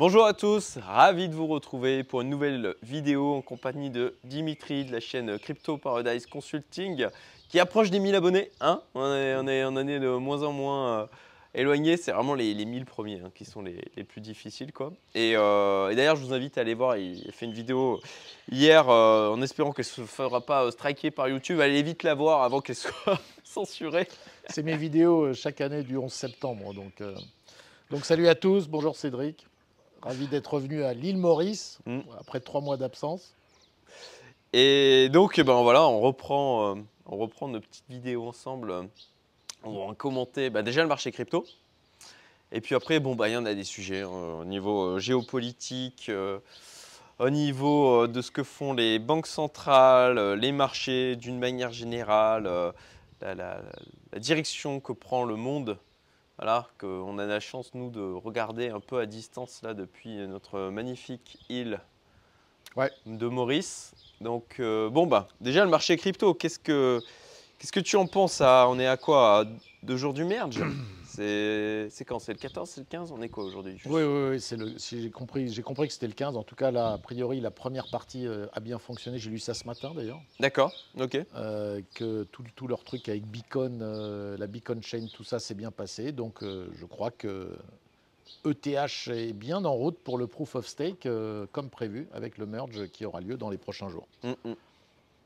Bonjour à tous, ravi de vous retrouver pour une nouvelle vidéo en compagnie de Dimitri de la chaîne Crypto Paradise Consulting qui approche des 1000 abonnés. Hein on, est, est, en année de moins en moins euh, c'est vraiment les, les 1000 premiers hein, qui sont les, plus difficiles. Euh, et d'ailleurs, je vous invite à aller voir, il fait une vidéo hier euh, en espérant qu'elle ne se fera pas euh, striker par YouTube. Allez vite la voir avant qu'elle soit censurée. C'est mes vidéos chaque année du 11 septembre. Donc salut à tous, bonjour Cédric. Ravi d'être revenu à l'île Maurice Mm. après trois mois d'absence. Et donc, eh ben voilà, on reprend, euh, on reprend nos petites vidéos ensemble. On va commenter bah, déjà le marché crypto. Et puis après, bon, bah, il y en a des sujets hein, au niveau euh, géopolitique, euh, au niveau de ce que font les banques centrales, les marchés d'une manière générale, la, la- la direction que prend le monde. Voilà, qu'on a la chance, nous, de regarder un peu à distance là depuis notre magnifique île Ouais. de Maurice. Donc, euh, bon, bah, déjà, le marché crypto, qu'est-ce que, qu'est-ce que tu en penses à, On est à quoi? À deux jours du merge? C'est, quand? C'est le 14 C'est le 15 On est quoi aujourd'hui? Oui, oui, oui, c'est le, si j'ai compris, compris que c'était le 15. En tout cas, là, a priori, la première partie euh, a bien fonctionné. J'ai lu ça ce matin d'ailleurs. D'accord, ok. Euh, que tout, tout leur truc avec Beacon, euh, la Beacon Chain, tout ça s'est bien passé. Donc je crois que ETH est bien en route pour le Proof of Stake, comme prévu, avec le merge qui aura lieu dans les prochains jours. Mm, mm.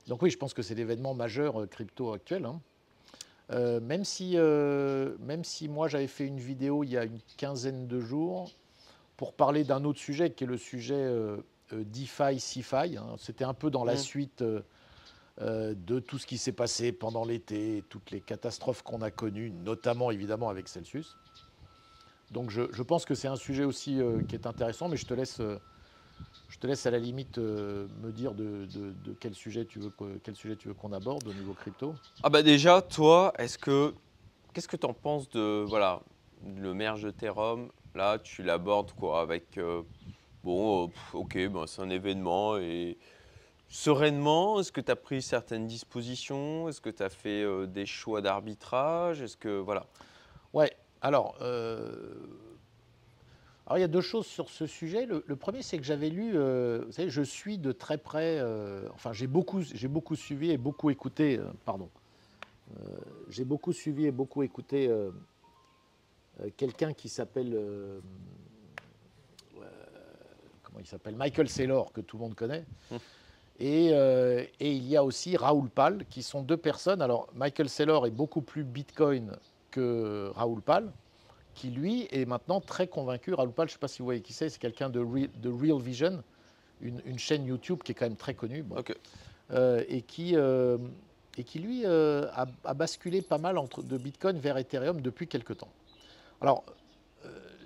Donc oui, je pense que c'est l'événement majeur crypto actuel. hein. Euh, même, si, euh, même si moi j'avais fait une vidéo il y a une quinzaine de jours pour parler d'un autre sujet qui est le sujet euh, DeFi, CeFi. hein. C'était un peu dans la Mm. suite de tout ce qui s'est passé pendant l'été, toutes les catastrophes qu'on a connues, notamment évidemment avec Celsius. Donc je, je pense que c'est un sujet aussi qui est intéressant, mais je te laisse, je te laisse à la limite euh, me dire de, de- de quel sujet tu veux que- quel sujet tu veux qu'on aborde au niveau crypto. Ah bah déjà, toi, est-ce que qu'est-ce que tu en penses de voilà le merge de Là, tu l'abordes quoi avec euh, bon, euh, pff, ok, ben, c'est un événement et sereinement. Est-ce que tu as pris certaines dispositions? Est-ce que tu as fait des choix d'arbitrage? Est-ce que voilà Ouais, alors, alors il y a deux choses sur ce sujet. Le, le premier, c'est que j'avais lu, euh, vous savez, je suis de très près, euh, enfin j'ai beaucoup, j'ai beaucoup suivi et beaucoup écouté, euh, pardon, j'ai beaucoup suivi et beaucoup écouté quelqu'un qui s'appelle, comment il s'appelle, Michael Saylor, que tout le monde connaît. Et, euh, et il y a aussi Raoul Pal, qui sont deux personnes. Alors, Michael Saylor est beaucoup plus Bitcoin que Raoul Pal, qui lui est maintenant très convaincu. Raoul Pal, je ne sais pas si vous voyez qui c'est, c'est quelqu'un de, Re- de Real Vision, une, une chaîne YouTube qui est quand même très connue, bon, euh, et, qui, euh, et qui lui euh, a, a basculé pas mal entre, de Bitcoin vers Ethereum depuis quelque temps. Alors,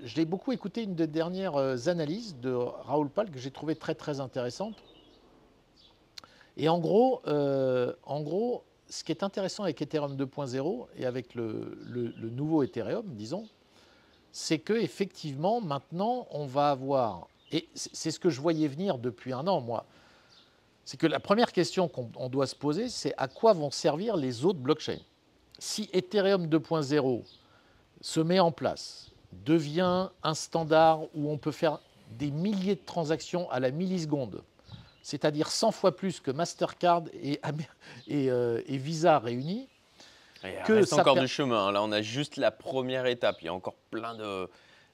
je l'ai beaucoup écouté une des dernières analyses de Raoul Pal que j'ai trouvé très très intéressante. Et en gros, en gros, ce qui est intéressant avec Ethereum 2.0 et avec le, le- le nouveau Ethereum, disons, c'est que effectivement maintenant on va avoir, et c'est ce que je voyais venir depuis un an, moi, c'est que la première question qu'on on doit se poser, c'est à quoi vont servir les autres blockchains? Si Ethereum 2.0 se met en place, devient un standard où on peut faire des milliers de transactions à la milliseconde, c'est-à-dire 100 fois plus que Mastercard et, euh, Visa réunis, Que reste ça encore per- du chemin. hein. Là, on a juste la première étape. Il y a encore plein de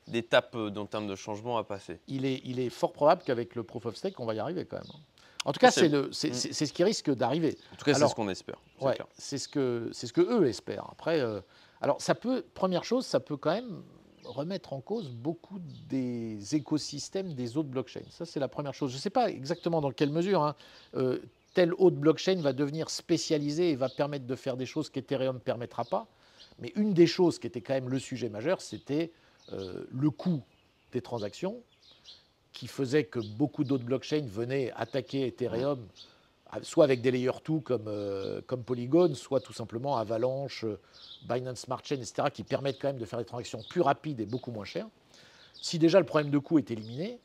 d'étapes euh, en termes de changement à passer. il est, il est fort probable qu'avec le Proof of Stake, on va y arriver quand même. hein. En tout cas, C'est- Mm. c'est- ce qui risque d'arriver. En tout cas, c'est ce qu'on espère. c'est Ouais, ce que ce que eux espèrent. Après, euh, alors ça peut, première chose, ça peut quand même remettre en cause beaucoup des écosystèmes des autres blockchains. Ça, c'est la première chose. Je ne sais pas exactement dans quelle mesure hein, euh, telle autre blockchain va devenir spécialisée et va permettre de faire des choses qu'Ethereum ne permettra pas. Mais une des choses qui était quand même le sujet majeur, c'était euh, le coût des transactions qui faisait que beaucoup d'autres blockchains venaient attaquer Ethereum soit avec des layer 2 comme, euh, comme Polygon, soit tout simplement Avalanche, euh, Binance Smart Chain, etc., qui permettent quand même de faire des transactions plus rapides et beaucoup moins chères. Si déjà le problème de coût est éliminé,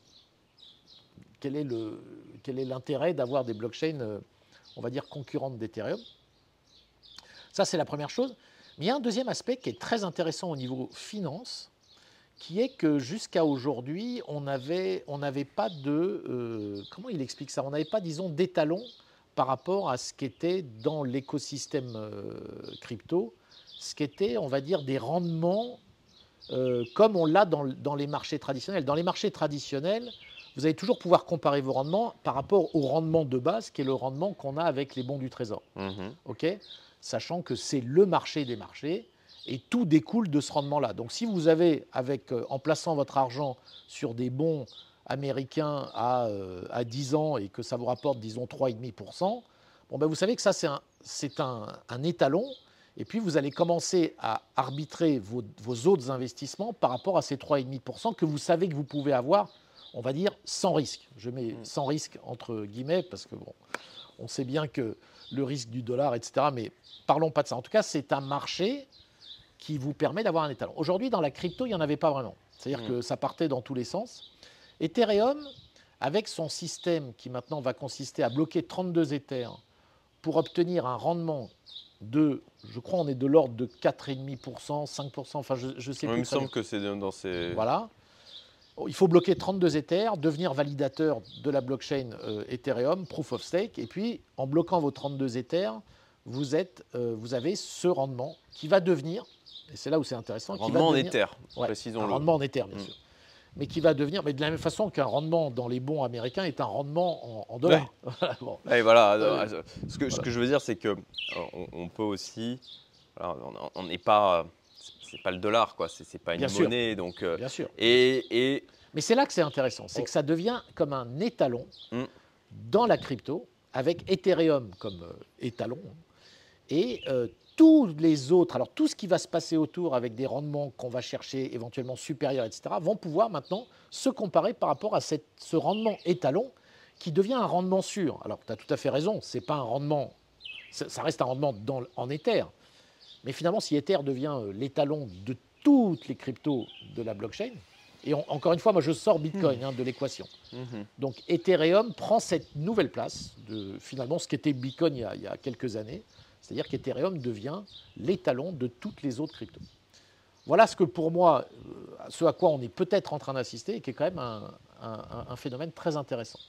quel est l'intérêt d'avoir des blockchains, euh, on va dire, concurrentes d'Ethereum? Ça, c'est la première chose. Il y a un deuxième aspect qui est très intéressant au niveau finance, qui est que jusqu'à aujourd'hui, on n'avait on n'avait pas de... euh, comment il explique ça? On n'avait pas, disons, d'étalon par rapport à ce qu'était dans l'écosystème euh, crypto, ce qu'étaient, on va dire, des rendements comme on l'a dans, dans les marchés traditionnels. Dans les marchés traditionnels, vous allez toujours pouvoir comparer vos rendements par rapport au rendement de base, qui est le rendement qu'on a avec les bons du Trésor. Mhm. Sachant que c'est le marché des marchés et tout découle de ce rendement-là. Donc si vous avez, avec, euh, en plaçant votre argent sur des bons américains à, euh, à 10 ans et que ça vous rapporte, disons, 3,5%, bon, ben, vous savez que ça, c'est un, c'est un, un étalon. Et puis, vous allez commencer à arbitrer vos, vos autres investissements par rapport à ces 3,5% que vous savez que vous pouvez avoir, on va dire, sans risque. Je mets Mm. sans risque entre guillemets parce que, bon, on sait bien que le risque du dollar, etc. Mais parlons pas de ça. En tout cas, c'est un marché qui vous permet d'avoir un étalon. Aujourd'hui, dans la crypto, il n'y en avait pas vraiment. C'est-à-dire Mm. que ça partait dans tous les sens. Ethereum, avec son système qui maintenant va consister à bloquer 32 Ethers pour obtenir un rendement de, je crois, on est de l'ordre de 4,5%, 5%, enfin, je, je sais plus. il me semble que c'est dans ces. Voilà. Il faut bloquer 32 Ethers, devenir validateur de la blockchain euh, Ethereum, Proof of Stake, et puis en bloquant vos 32 Ethers, vous, êtes, euh, vous avez ce rendement qui va devenir, et c'est là où c'est intéressant, qui va Rendement en devenir- Ether, Ouais, un précisons-le. rendement en Ether, bien Mm. sûr. Mais qui va devenir, mais de la même façon qu'un rendement dans les bons américains est un rendement en, en dollars. Bon. Et voilà, euh, ce, que, ce que je veux dire, c'est que euh, on, peut aussi. voilà, on n'est pas. C'est pas le dollar, quoi. C'est pas une Bien sûr. monnaie. Donc, euh, Bien sûr. et, et Mais c'est là que c'est intéressant, c'est que ça devient comme un étalon Mm. dans la crypto, avec Ethereum comme euh, étalon, et euh, tous les autres, alors tout ce qui va se passer autour avec des rendements qu'on va chercher éventuellement supérieurs, etc., vont pouvoir maintenant se comparer par rapport à cette- ce rendement étalon qui devient un rendement sûr. Alors tu as tout à fait raison, c'est pas un rendement, ça ça reste un rendement dans, en Ether, mais finalement si Ether devient euh, l'étalon de toutes les cryptos de la blockchain, et on- encore une fois, moi je sors Bitcoin hein, de l'équation. Mhm. Donc Ethereum prend cette nouvelle place de finalement ce qu'était Bitcoin il y, a, il y a quelques années. C'est-à-dire qu'Ethereum devient l'étalon de toutes les autres cryptos. Voilà ce que pour moi, euh, ce à quoi on est peut-être en train d'assister et qui est quand même un, un- un phénomène très intéressant.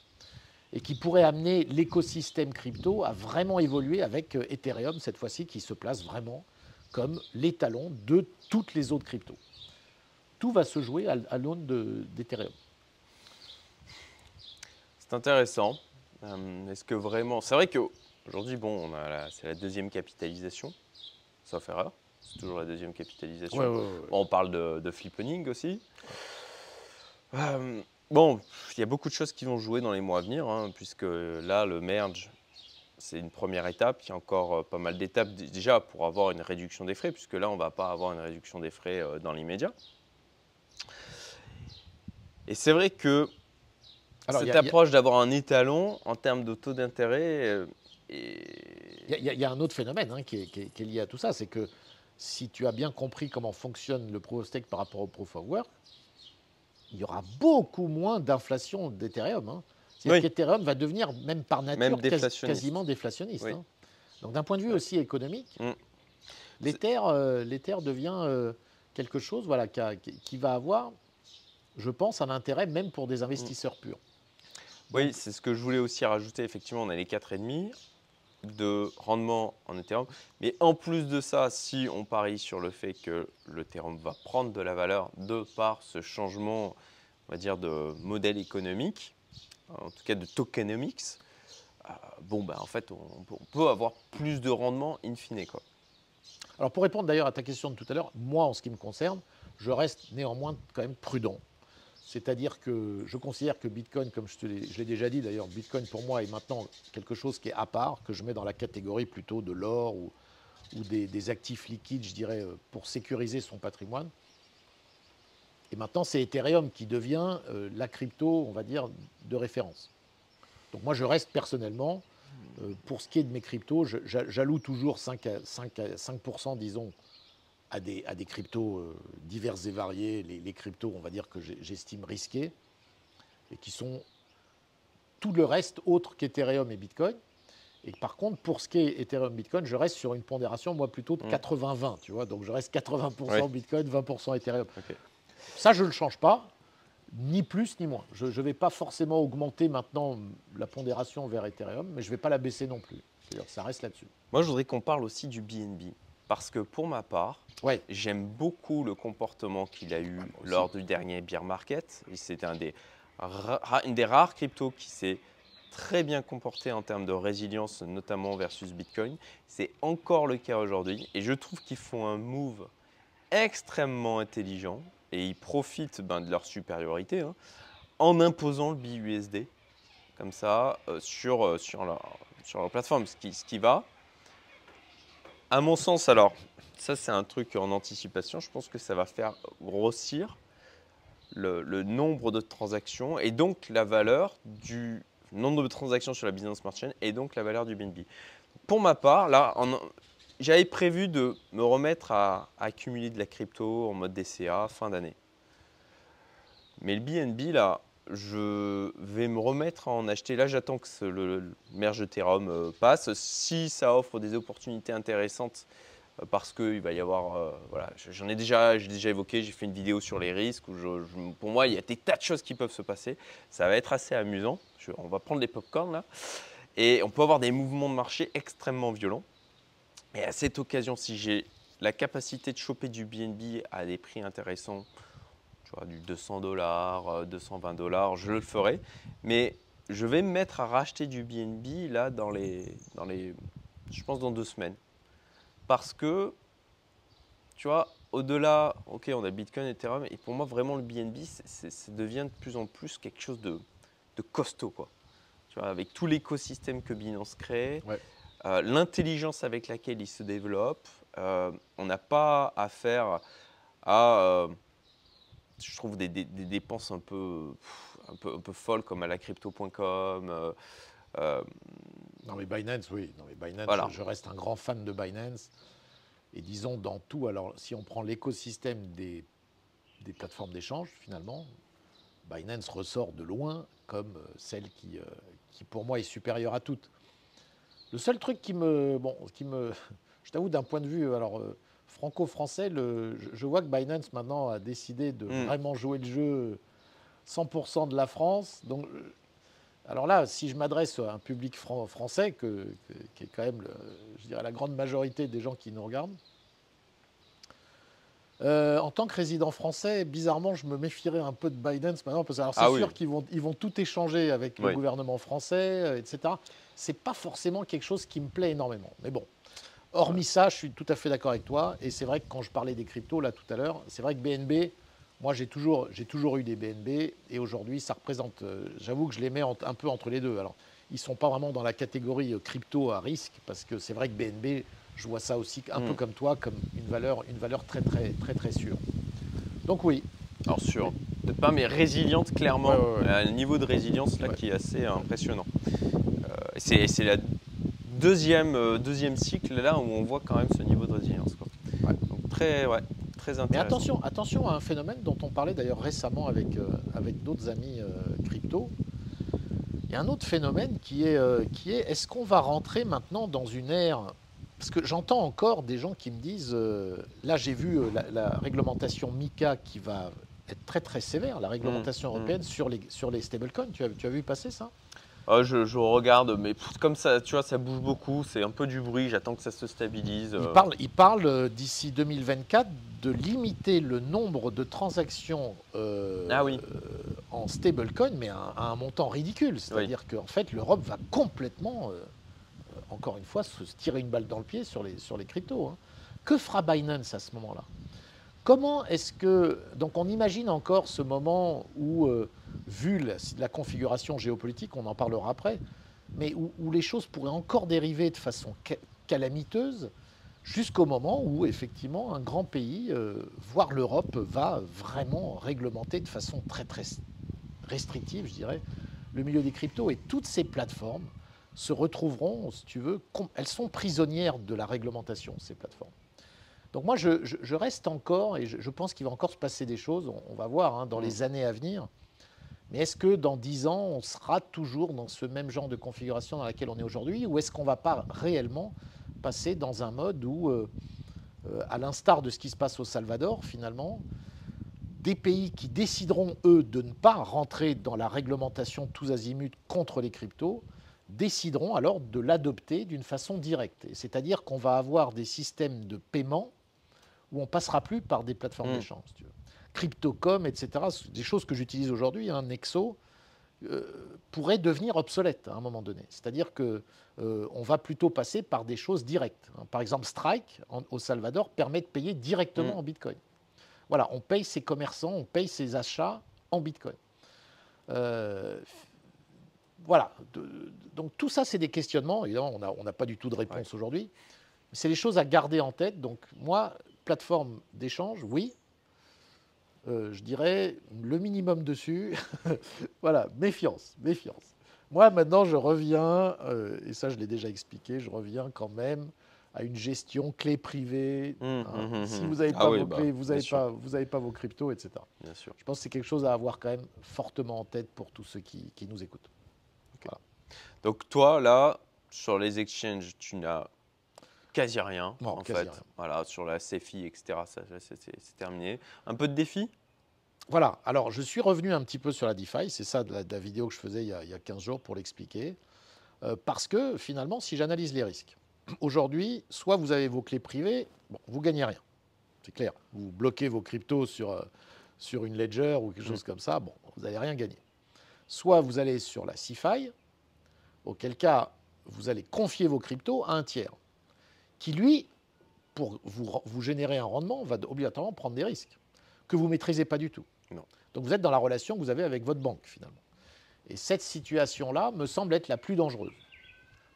Et qui pourrait amener l'écosystème crypto à vraiment évoluer avec euh, Ethereum cette fois-ci qui se place vraiment comme l'étalon de toutes les autres cryptos. Tout va se jouer à, à l'aune de- d'Ethereum. c'est intéressant. Euh, Est-ce que vraiment. C'est vrai qu'aujourd'hui, bon, c'est la deuxième capitalisation, sauf erreur. C'est toujours la deuxième capitalisation. Bon, on parle de, de flippening aussi. Euh, bon, il y a beaucoup de choses qui vont jouer dans les mois à venir, hein, puisque là, le merge, c'est une première étape. Il y a encore euh, pas mal d'étapes déjà pour avoir une réduction des frais, puisque là, on ne va pas avoir une réduction des frais euh, dans l'immédiat. Et c'est vrai que Alors, cette a- a- approche d'avoir un étalon en termes de taux d'intérêt euh, est- Il y, a- y y un autre phénomène hein, qui, est, qui est- qui est lié à tout ça, c'est que si tu as bien compris comment fonctionne le proof of stake par rapport au proof of work, il y aura beaucoup moins d'inflation d'Ethereum. Hein. C'est-à-dire Oui. qu'Ethereum va devenir, même par nature, Même quasi- déflationniste. quasiment déflationniste. Oui. hein. Donc d'un point de vue aussi économique, Mm. l'Ether euh, devient euh, quelque chose voilà, qui, a- qui- qui va avoir, je pense, un intérêt même pour des investisseurs purs. Oui, c'est ce que je voulais aussi rajouter. Effectivement, on a les 4,5 de rendement en Ethereum. Mais en plus de ça, si on parie sur le fait que l'Ethereum va prendre de la valeur de par ce changement, on va dire, de modèle économique, en tout cas de tokenomics, euh, bon, bah, en fait, on peut, avoir plus de rendement in fine. Quoi. Alors pour répondre d'ailleurs à ta question de tout à l'heure, moi en ce qui me concerne, je reste néanmoins quand même prudent. C'est-à-dire que je considère que Bitcoin, comme je l'ai déjà dit d'ailleurs, Bitcoin pour moi est maintenant quelque chose qui est à part, que je mets dans la catégorie plutôt de l'or ou, des actifs liquides, je dirais, euh, pour sécuriser son patrimoine. Et maintenant, c'est Ethereum qui devient euh, la crypto, on va dire, de référence. Donc moi, je reste personnellement, euh, pour ce qui est de mes cryptos, je- j'alloue toujours 5, à, 5, à 5% disons, à des, à des cryptos euh, diverses et variées, les, les cryptos, on va dire, que j'estime risqués, et qui sont tout le reste autre qu'Ethereum et Bitcoin. Et par contre, pour ce qui est Ethereum Bitcoin, je reste sur une pondération, moi, plutôt de Mm. 80-20, tu vois. Donc je reste 80% Ouais. Bitcoin, 20% Ethereum. Ok. Ça, je ne le change pas, ni plus ni moins. Je ne vais pas forcément augmenter maintenant la pondération vers Ethereum, mais je ne vais pas la baisser non plus. C'est-à-dire que ça reste là-dessus. Moi, je voudrais qu'on parle aussi du BNB. Parce que pour ma part, Ouais. j'aime beaucoup le comportement qu'il a eu lors du dernier bear market. Et C'était un des, une des rares cryptos qui s'est très bien comporté en termes de résilience, notamment versus Bitcoin. C'est encore le cas aujourd'hui. Et je trouve qu'ils font un move extrêmement intelligent et ils profitent ben, de leur supériorité hein, en imposant le BUSD comme ça euh, sur, euh, sur, leur, plateforme. Ce qui, ce qui va, à mon sens, alors, ça c'est un truc en anticipation, je pense que ça va faire grossir le, nombre de transactions et donc la valeur du nombre de transactions sur la Binance Smart Chain et donc la valeur du BNB. Pour ma part, là, en- j'avais prévu de me remettre à, accumuler de la crypto en mode DCA fin d'année. Mais le BNB, là, je vais me remettre à en acheter. Là, j'attends que le, merge Ethereum euh, passe. Si ça offre des opportunités intéressantes, euh, parce qu'il va y avoir, euh, voilà, je- j'en ai déjà, j'ai déjà évoqué, j'ai fait une vidéo sur les risques. Pour moi, il y a des tas de choses qui peuvent se passer. Ça va être assez amusant. On va prendre des popcorn là, et on peut avoir des mouvements de marché extrêmement violents. Et à cette occasion, si j'ai la capacité de choper du BNB à des prix intéressants, tu vois, du 200 dollars, 220 dollars, je le ferai. Mais je vais me mettre à racheter du BNB là dans les, dans les, je pense dans deux semaines, parce que, tu vois, au-delà, ok, on a Bitcoin, Ethereum, et pour moi vraiment le BNB, ça devient de plus en plus quelque chose de, de costaud, quoi. Tu vois, avec tout l'écosystème que Binance crée. Euh, l'intelligence avec laquelle il se développe, euh, on n'a pas affaire à, euh, je trouve, des, des- des dépenses un peu, un peu, un peu folles comme à la crypto.com. Non mais Binance, oui. Non mais Binance, Voilà. je, reste un grand fan de Binance. Et disons dans tout, alors si on prend l'écosystème des, des plateformes d'échange, finalement, Binance ressort de loin comme celle qui, qui pour moi est supérieure à toutes. Le seul truc qui me, bon, qui me, je t'avoue d'un point de vue, alors euh, franco-français, le- je, je vois que Binance maintenant a décidé de Mm. vraiment jouer le jeu 100% de la France. Donc euh, alors là, si je m'adresse à un public fran- français, que- que- qui est quand même, le- je dirais, la grande majorité des gens qui nous regardent, euh, en tant que résident français, bizarrement, je me méfierais un peu de Binance maintenant, parce que c'est Ah oui. sûr qu'ils vont, ils vont tout échanger avec le gouvernement français, euh, etc. C'est pas forcément quelque chose qui me plaît énormément. Mais bon, hormis ça, je suis tout à fait d'accord avec toi. Et c'est vrai que quand je parlais des cryptos là tout à l'heure, c'est vrai que BNB, moi j'ai toujours, j'ai toujours eu des BNB, et aujourd'hui ça représente, euh, j'avoue que je les mets en- un peu entre les deux. Alors, ils sont pas vraiment dans la catégorie crypto à risque, parce que c'est vrai que BNB, je vois ça aussi un peu Mm. comme toi, comme une valeur, une valeur très très très très sûre. Donc oui, alors sur, peut-être pas, mais résiliente clairement, Ouais, ouais, ouais. à un niveau de résilience là qui est assez impressionnant. Euh, c'est c'est la deuxième, euh, deuxième cycle là où on voit quand même ce niveau de résilience. quoi. Donc très, ouais, très intéressant. Mais attention, attention à un phénomène dont on parlait d'ailleurs récemment avec, euh, avec d'autres amis euh, crypto. Il y a un autre phénomène qui est, euh, qui est est-ce qu'on va rentrer maintenant dans une ère Parce que j'entends encore des gens qui me disent euh, là j'ai vu euh, la, la réglementation MICA qui va être très très sévère, la réglementation Mmh, européenne sur les, sur les stablecoins. Tu as, tu as vu passer ça? Ah, je, je regarde, mais comme ça, tu vois, ça bouge beaucoup, c'est un peu du bruit, j'attends que ça se stabilise. Il euh. parle, il parle d'ici 2024 de limiter le nombre de transactions euh, Ah oui. euh, en stablecoin, mais à, à un montant ridicule. C'est-à-dire qu'en fait, l'Europe va complètement, encore une fois, se tirer une balle dans le pied sur les, sur les cryptos. hein. Que fera Binance à ce moment-là? Comment est-ce que... Donc on imagine encore ce moment où, euh, vu la, configuration géopolitique, on en parlera après, mais où, les choses pourraient encore dériver de façon ca- calamiteuse jusqu'au moment où, effectivement, un grand pays, euh, voire l'Europe, va vraiment réglementer de façon très, très restrictive, je dirais, le milieu des cryptos. Et toutes ces plateformes se retrouveront, si tu veux, elles sont prisonnières de la réglementation, ces plateformes. Donc moi, je, je- je reste encore, et je, je pense qu'il va encore se passer des choses, on, on va voir hein, dans Mm. les années à venir, mais est-ce que dans 10 ans, on sera toujours dans ce même genre de configuration dans laquelle on est aujourd'hui, ou est-ce qu'on ne va pas réellement passer dans un mode où, euh, euh, à l'instar de ce qui se passe au Salvador, finalement, des pays qui décideront, eux, de ne pas rentrer dans la réglementation tous azimuts contre les cryptos, décideront alors de l'adopter d'une façon directe. C'est-à-dire qu'on va avoir des systèmes de paiement où on passera plus par des plateformes Mm. d'échange. si. Cryptocom, etc., des choses que j'utilise aujourd'hui, un Nexo, euh, pourrait devenir obsolète à un moment donné. C'est-à-dire que euh, on va plutôt passer par des choses directes. hein. Par exemple, Strike en- au Salvador permet de payer directement Mm. en Bitcoin. Voilà, on paye ses commerçants, on paye ses achats en Bitcoin. Euh, voilà. De- donc tout ça, c'est des questionnements. Évidemment, on n'a pas du tout de réponse aujourd'hui. Mais C'est des choses à garder en tête. Donc moi, plateforme d'échange, oui. Euh, je dirais le minimum dessus. voilà, méfiance, méfiance. Moi, maintenant, je reviens, euh, et ça, je l'ai déjà expliqué, je reviens quand même à une gestion clé privée. Hum, hein. hum, hum, si vous n'avez Ah pas oui, vos bah, clés, vous n'avez pas, vos cryptos, etc. Bien sûr. Je pense que c'est quelque chose à avoir quand même fortement en tête pour tous ceux qui, qui nous écoutent. Donc toi, là, sur les exchanges, tu n'as quasi rien. Non, en quasi fait. rien. Voilà, sur la CFI, etc., c'est terminé. Un peu de défi? Voilà, alors je suis revenu un petit peu sur la DeFi, c'est ça de la, de la vidéo que je faisais il y a, il y a 15 jours pour l'expliquer. Euh, parce que finalement, si j'analyse les risques, aujourd'hui, soit vous avez vos clés privées, bon, vous gagnez rien, c'est clair. Vous bloquez vos cryptos sur, euh, sur une ledger ou quelque chose comme ça, bon, vous n'allez rien gagner. Soit vous allez sur la CeFi, auquel cas vous allez confier vos cryptos à un tiers, qui lui, pour vous, vous générer un rendement, va obligatoirement prendre des risques que vous ne maîtrisez pas du tout. Non. Donc vous êtes dans la relation que vous avez avec votre banque finalement. Et cette situation-là me semble être la plus dangereuse.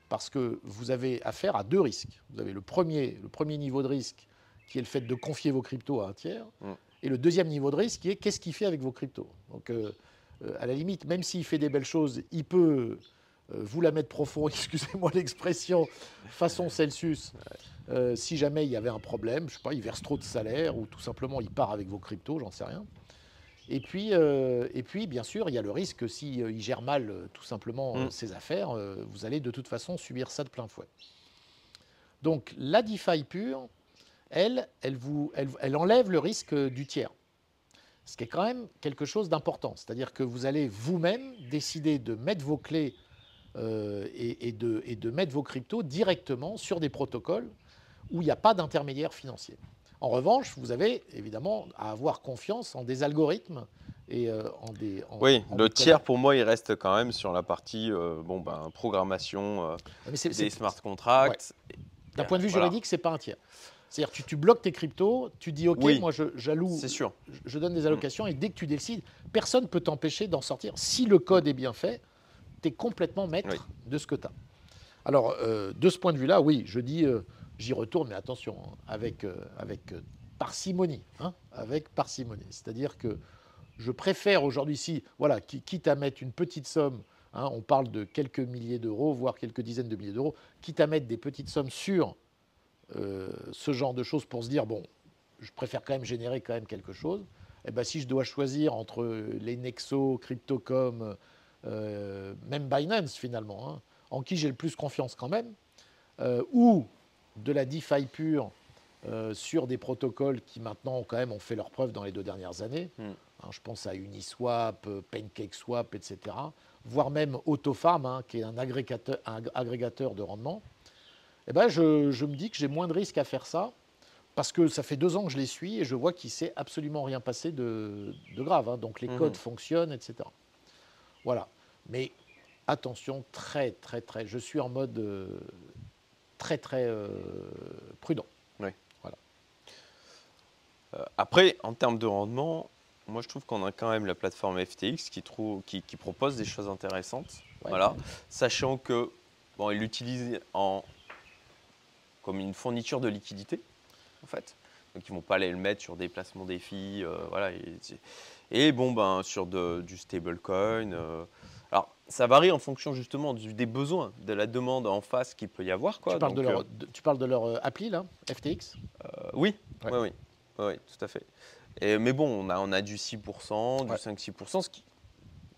Parce que vous avez affaire à deux risques. Vous avez le premier, le premier niveau de risque qui est le fait de confier vos cryptos à un tiers. Mm. Et le deuxième niveau de risque qui est qu'est-ce qu'il fait avec vos cryptos? Donc euh, euh, à la limite, même s'il fait des belles choses, il peut vous la mettre profond, excusez-moi l'expression, façon Celsius. Euh, si jamais il y avait un problème, je sais pas, il verse trop de salaire ou tout simplement il part avec vos cryptos, j'en sais rien. Et puis, euh, et puis, bien sûr, il y a le risque que s'il il gère mal euh, tout simplement euh, Mm. ses affaires, euh, vous allez de toute façon subir ça de plein fouet. Donc la DeFi pure, elle, elle, vous, elle, elle enlève le risque euh, du tiers. Ce qui est quand même quelque chose d'important. C'est-à-dire que vous allez vous-même décider de mettre vos clés euh, et, et de, et de mettre vos cryptos directement sur des protocoles où il n'y a pas d'intermédiaire financier. En revanche, vous avez évidemment à avoir confiance en des algorithmes et euh, en des. en- Oui, en le tiers, pour moi, il reste quand même sur la partie euh, bon, ben, programmation euh, c'est- des smart contracts. D'un point de vue Voilà. juridique, c'est pas un tiers. C'est-à-dire tu, tu bloques tes cryptos, tu dis OK, Oui. moi j'alloue, je- je donne des allocations et dès que tu décides, personne ne peut t'empêcher d'en sortir. Si le code est bien fait, tu es complètement maître Oui. de ce que tu as. Alors, euh, de ce point de vue-là, oui, je dis, euh, j'y retourne, mais attention, hein, avec, euh, avec parcimonie. hein, avec parcimonie. C'est-à-dire que je préfère aujourd'hui, si, voilà, qui- quitte à mettre une petite somme, hein, on parle de quelques milliers d'euros, voire quelques dizaines de milliers d'euros, quitte à mettre des petites sommes sur ce genre de choses pour se dire, bon, je préfère quand même générer quand même quelque chose. Et ben, si je dois choisir entre les Nexo, Cryptocom, même Binance finalement, hein, en qui j'ai le plus confiance quand même, euh, ou de la DeFi pure euh, sur des protocoles qui maintenant quand même ont fait leur preuve dans les deux dernières années. Mm. Hein, je pense à Uniswap, euh, PancakeSwap, etc. Voire même Autofarm, hein, qui est un agrégateur, un agrégateur de rendement. Eh ben, je, je me dis que j'ai moins de risques à faire ça parce que ça fait deux ans que je les suis et je vois qu'il s'est absolument rien passé de, de grave. hein. Donc les Mhm. codes fonctionnent, etc. Voilà. Mais attention, très, très, très. Je suis en mode euh, très, très euh, prudent. Euh, après, en termes de rendement, moi je trouve qu'on a quand même la plateforme FTX qui, trouve, qui, qui propose des choses intéressantes. Ouais. Voilà. Sachant que bon, ils l'utilisent en comme une fourniture de liquidité, en fait. Donc ils vont pas aller le mettre sur des placements défis, voilà. Et, bon ben sur de- du stablecoin. Euh, ça varie en fonction justement du- des besoins, de la demande en face qu'il peut y avoir. Quoi. tu, parles de leur, euh, de- tu parles de leur euh, appli, là, FTX euh, oui, Ouais. oui, oui, oui, oui, tout à fait. Et, mais bon, on a, on a du 6%, du Ouais. 5-6%, ce qui...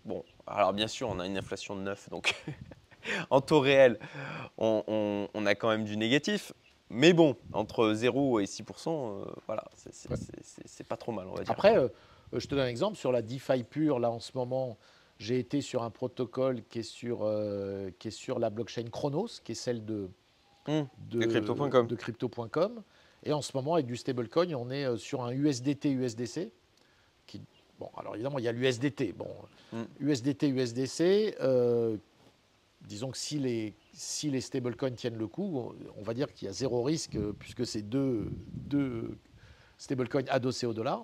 Bon, alors bien sûr, on a une inflation de 9, donc en taux réel, on, on- on a quand même du négatif. Mais bon, entre 0 et 6%, euh, voilà, c'est pas trop mal, on va dire. Après, euh, Euh, je te donne un exemple. Sur la DeFi pure, là en ce moment, j'ai été sur un protocole qui est sur, euh, qui est sur la blockchain Chronos, qui est celle de, Hmm, de crypto.com. de crypto.com. Et en ce moment, avec du stablecoin, on est euh, sur un USDT USDC. Qui, bon, alors évidemment, il y a l'USDT. Bon, Mm. USDT USDC, euh, disons que si les, si les stablecoins tiennent le coup, on, on va dire qu'il y a zéro risque, puisque c'est deux, deux stablecoins adossés au dollar.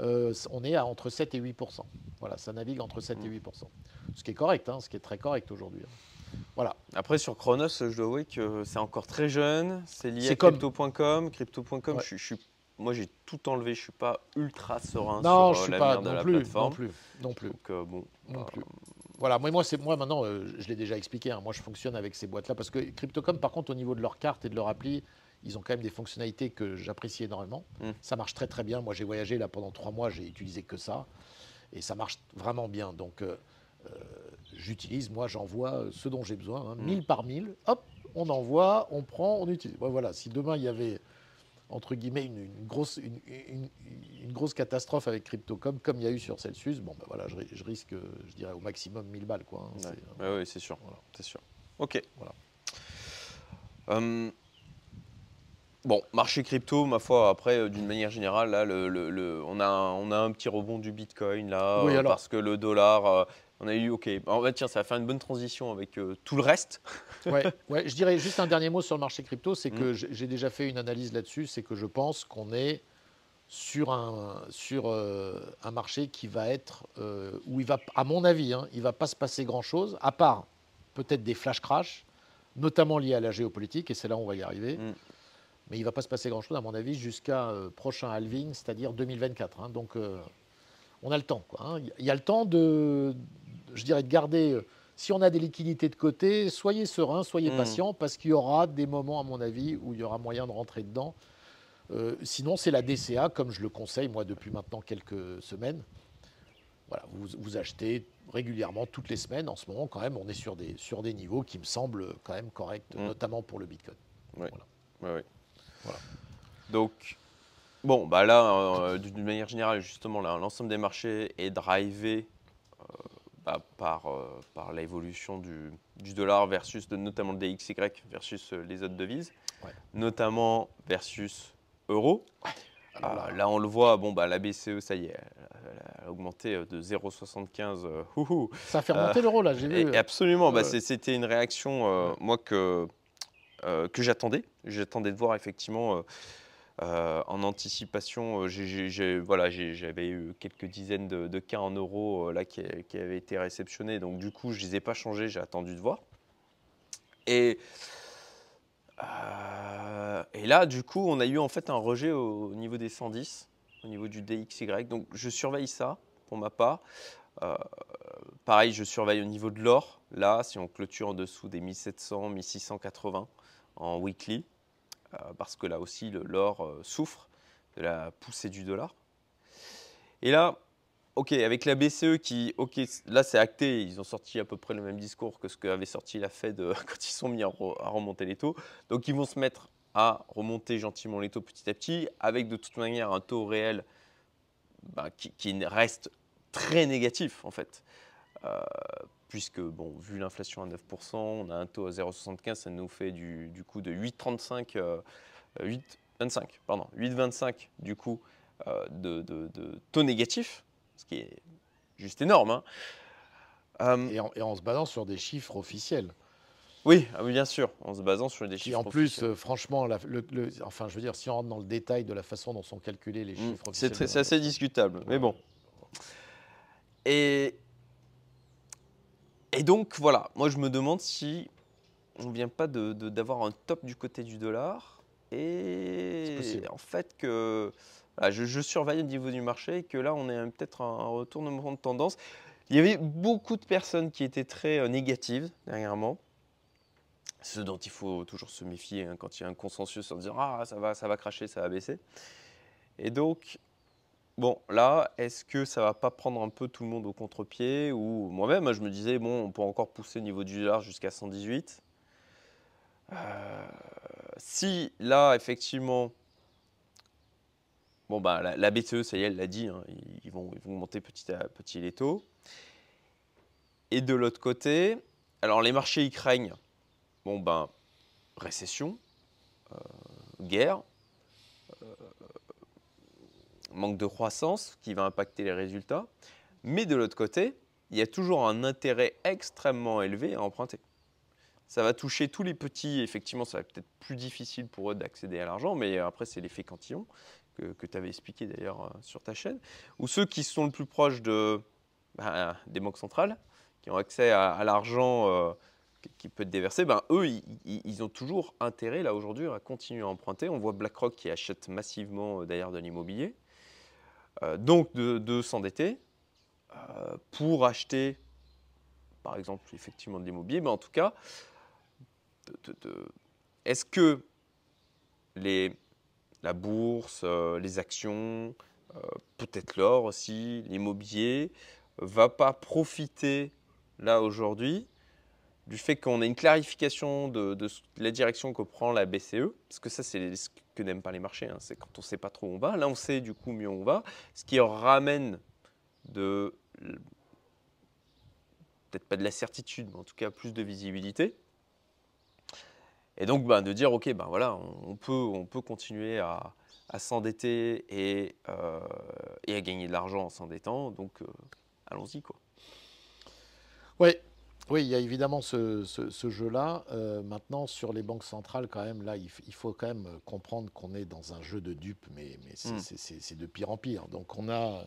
Euh, on est à entre 7 et 8% Voilà, ça navigue entre 7 et 8% Ce qui est correct, hein, ce qui est très correct aujourd'hui. hein. Voilà. Après, sur Chronos, je dois avouer que c'est encore très jeune. C'est lié à crypto.com. Crypto.com, Ouais. je, moi, j'ai tout enlevé. Je suis pas ultra serein non, sur je euh, suis l'avenir pas de non la plus, non plus, non plus. Donc, euh, bon, Non euh, plus. Voilà, moi, moi, c'est, moi maintenant, euh, je l'ai déjà expliqué, hein, moi je fonctionne avec ces boîtes-là, parce que Cryptocom, par contre, au niveau de leur carte et de leur appli, ils ont quand même des fonctionnalités que j'apprécie énormément. Mm. Ça marche très très bien. Moi j'ai voyagé là pendant trois mois, j'ai utilisé que ça, et ça marche vraiment bien. Donc euh, euh, j'utilise, moi j'envoie euh, ce dont j'ai besoin, hein, Mm. 1000 par 1000, hop, on envoie, on prend, on utilise. Ouais, voilà, si demain il y avait entre guillemets une, une grosse, une, une- une grosse catastrophe avec Cryptocom, comme il y a eu sur Celsius, bon ben voilà, je, ri- je risque, je dirais au maximum 1000 balles quoi. hein, ouais. c'est- Ouais, ouais, c'est sûr. Voilà. C'est sûr. Ok. Voilà. Hum, bon, marché crypto, ma foi, après, euh, d'une manière générale, là, le, le- le- on, a un, on a un petit rebond du Bitcoin, là, Oui, euh, alors. parce que le dollar, euh, on a eu, ok, en fait, tiens, ça va faire une bonne transition avec euh, tout le reste. ouais, ouais, je dirais juste un dernier mot sur le marché crypto, c'est que Mm. j'ai j'ai déjà fait une analyse là-dessus, c'est que je pense qu'on est sur un, sur, euh, un marché qui va être, euh, où il va, à mon avis, hein, il va pas se passer grand-chose, à part peut-être des flash crash, notamment liés à la géopolitique, et c'est là où on va y arriver. Mm. Mais il va pas se passer grand-chose, à mon avis, jusqu'à euh, prochain halving, c'est-à-dire 2024. hein. donc, euh, on a le temps. quoi, hein. Il y a le temps de, je dirais, de garder. euh, si on a des liquidités de côté, soyez serein, soyez Mm. patient, parce qu'il y aura des moments, à mon avis, où il y aura moyen de rentrer dedans. Euh, sinon, c'est la DCA, comme je le conseille, moi, depuis maintenant quelques semaines. Voilà, vous, vous achetez régulièrement, toutes les semaines. En ce moment, quand même, on est sur des, sur des niveaux qui me semblent quand même corrects, Mm. notamment pour le Bitcoin. Ouais, ouais. Voilà. Donc, bon, bah là, euh, d'une manière générale, justement, l'ensemble des marchés est drivé euh, bah, par, euh, par l'évolution du, du dollar versus de, notamment le DXY versus les autres devises, Ouais. notamment versus euro. Là- on le voit, bon, bah, la BCE, ça y est, elle, a augmenté de 0,75. euh, houhou. Ça fait remonter l'euro, là, j'ai vu. absolument, bah, c'était une réaction, Ouais. moi, que, que j'attendais. J'attendais de voir, effectivement, euh, euh, en anticipation. euh, j'avais eu quelques dizaines de, cas en euros euh, là, qui, avaient été réceptionnés. Donc, du coup, je ne les ai pas changés, j'ai attendu de voir. Et, euh, et là, du coup, on a eu en fait un rejet au, au niveau des 110, au niveau du DXY. Donc, je surveille ça pour ma part. Euh, pareil, je surveille au niveau de l'or. Là, si on clôture en dessous des 1700, 1680 en weekly, euh, parce que là aussi, l'or euh, souffre de la poussée du dollar. Et là, ok, avec la BCE qui, ok, là c'est acté, ils ont sorti à peu près le même discours que ce qu'avait sorti la Fed euh, quand ils sont mis à, re- à remonter les taux. Donc ils vont se mettre à remonter gentiment les taux petit à petit, avec de toute manière un taux réel bah, qui, reste très négatif en fait. Puisque, bon, vu l'inflation à 9%, on a un taux à 0,75, ça nous fait du, du coup de 8,35, euh, 8,25, pardon, 8,25 du coup euh, de, de- de taux négatif, ce qui est juste énorme. hein. Euh, Et en, et en se basant sur des chiffres officiels. oui, ah oui, bien sûr, en se basant sur des chiffres. en plus, euh, franchement, la- le- le- enfin, je veux dire, si on rentre dans le détail de la façon dont sont calculés les Mm, chiffres de- c'est assez discutable, mais bon. Et, et donc, voilà, moi je me demande si on ne vient pas de- d'avoir un top du côté du dollar. Et en fait, que voilà, je, je surveille au niveau du marché et que là, on est peut-être un, un retournement de tendance. Il y avait beaucoup de personnes qui étaient très euh, négatives dernièrement. Ce dont il faut toujours se méfier hein, quand il y a un consensus en disant Ah, ça va, ça va cracher, ça va baisser. Et donc, Bon, là, est-ce que ça va pas prendre un peu tout le monde au contre-pied Ou moi-même, je me disais, bon, on peut encore pousser au niveau du dollar jusqu'à 118. Euh, si là, effectivement, bon, bah, la, la BCE, ça y est, elle l'a dit, hein, ils, ils vont, ils monter petit à petit les taux. Et de l'autre côté, alors les marchés y craignent, bon, ben, récession, euh, guerre, euh, manque de croissance qui va impacter les résultats. Mais de l'autre côté, il y a toujours un intérêt extrêmement élevé à emprunter. Ça va toucher tous les petits, effectivement, ça va être peut-être plus difficile pour eux d'accéder à l'argent, mais après, c'est l'effet cantillon que, tu avais expliqué d'ailleurs euh, sur ta chaîne, ou ceux qui sont le plus proches de, bah, des banques centrales, qui ont accès à, l'argent euh, qui- peut être déversé, ben, eux, ils, ils- ils ont toujours intérêt, là, aujourd'hui, à continuer à emprunter. On voit BlackRock qui achète massivement, euh, d'ailleurs, de l'immobilier. Euh, donc, de, de s'endetter euh, pour acheter, par exemple, effectivement, de l'immobilier. Mais en tout cas, est-ce que la bourse, euh, les actions, peut-être l'or aussi, l'immobilier, va pas profiter là aujourd'hui du fait qu'on a une clarification de, la direction que prend la BCE, parce que ça c'est ce que n'aiment pas les marchés, hein, c'est quand on ne sait pas trop où on va. Là on sait du coup mieux où on va, ce qui ramène de peut-être pas de la certitude, mais en tout cas plus de visibilité. Et donc ben, de dire ok ben voilà on, peut on peut continuer à, s'endetter et, euh, et à gagner de l'argent en s'endettant, donc euh, allons-y quoi. Ouais. Oui, il y a évidemment ce, ce- ce jeu-là. Euh, maintenant, sur les banques centrales, quand même, là, il, faut quand même comprendre qu'on est dans un jeu de dupes, mais, mais c'est de pire en pire. Donc, on a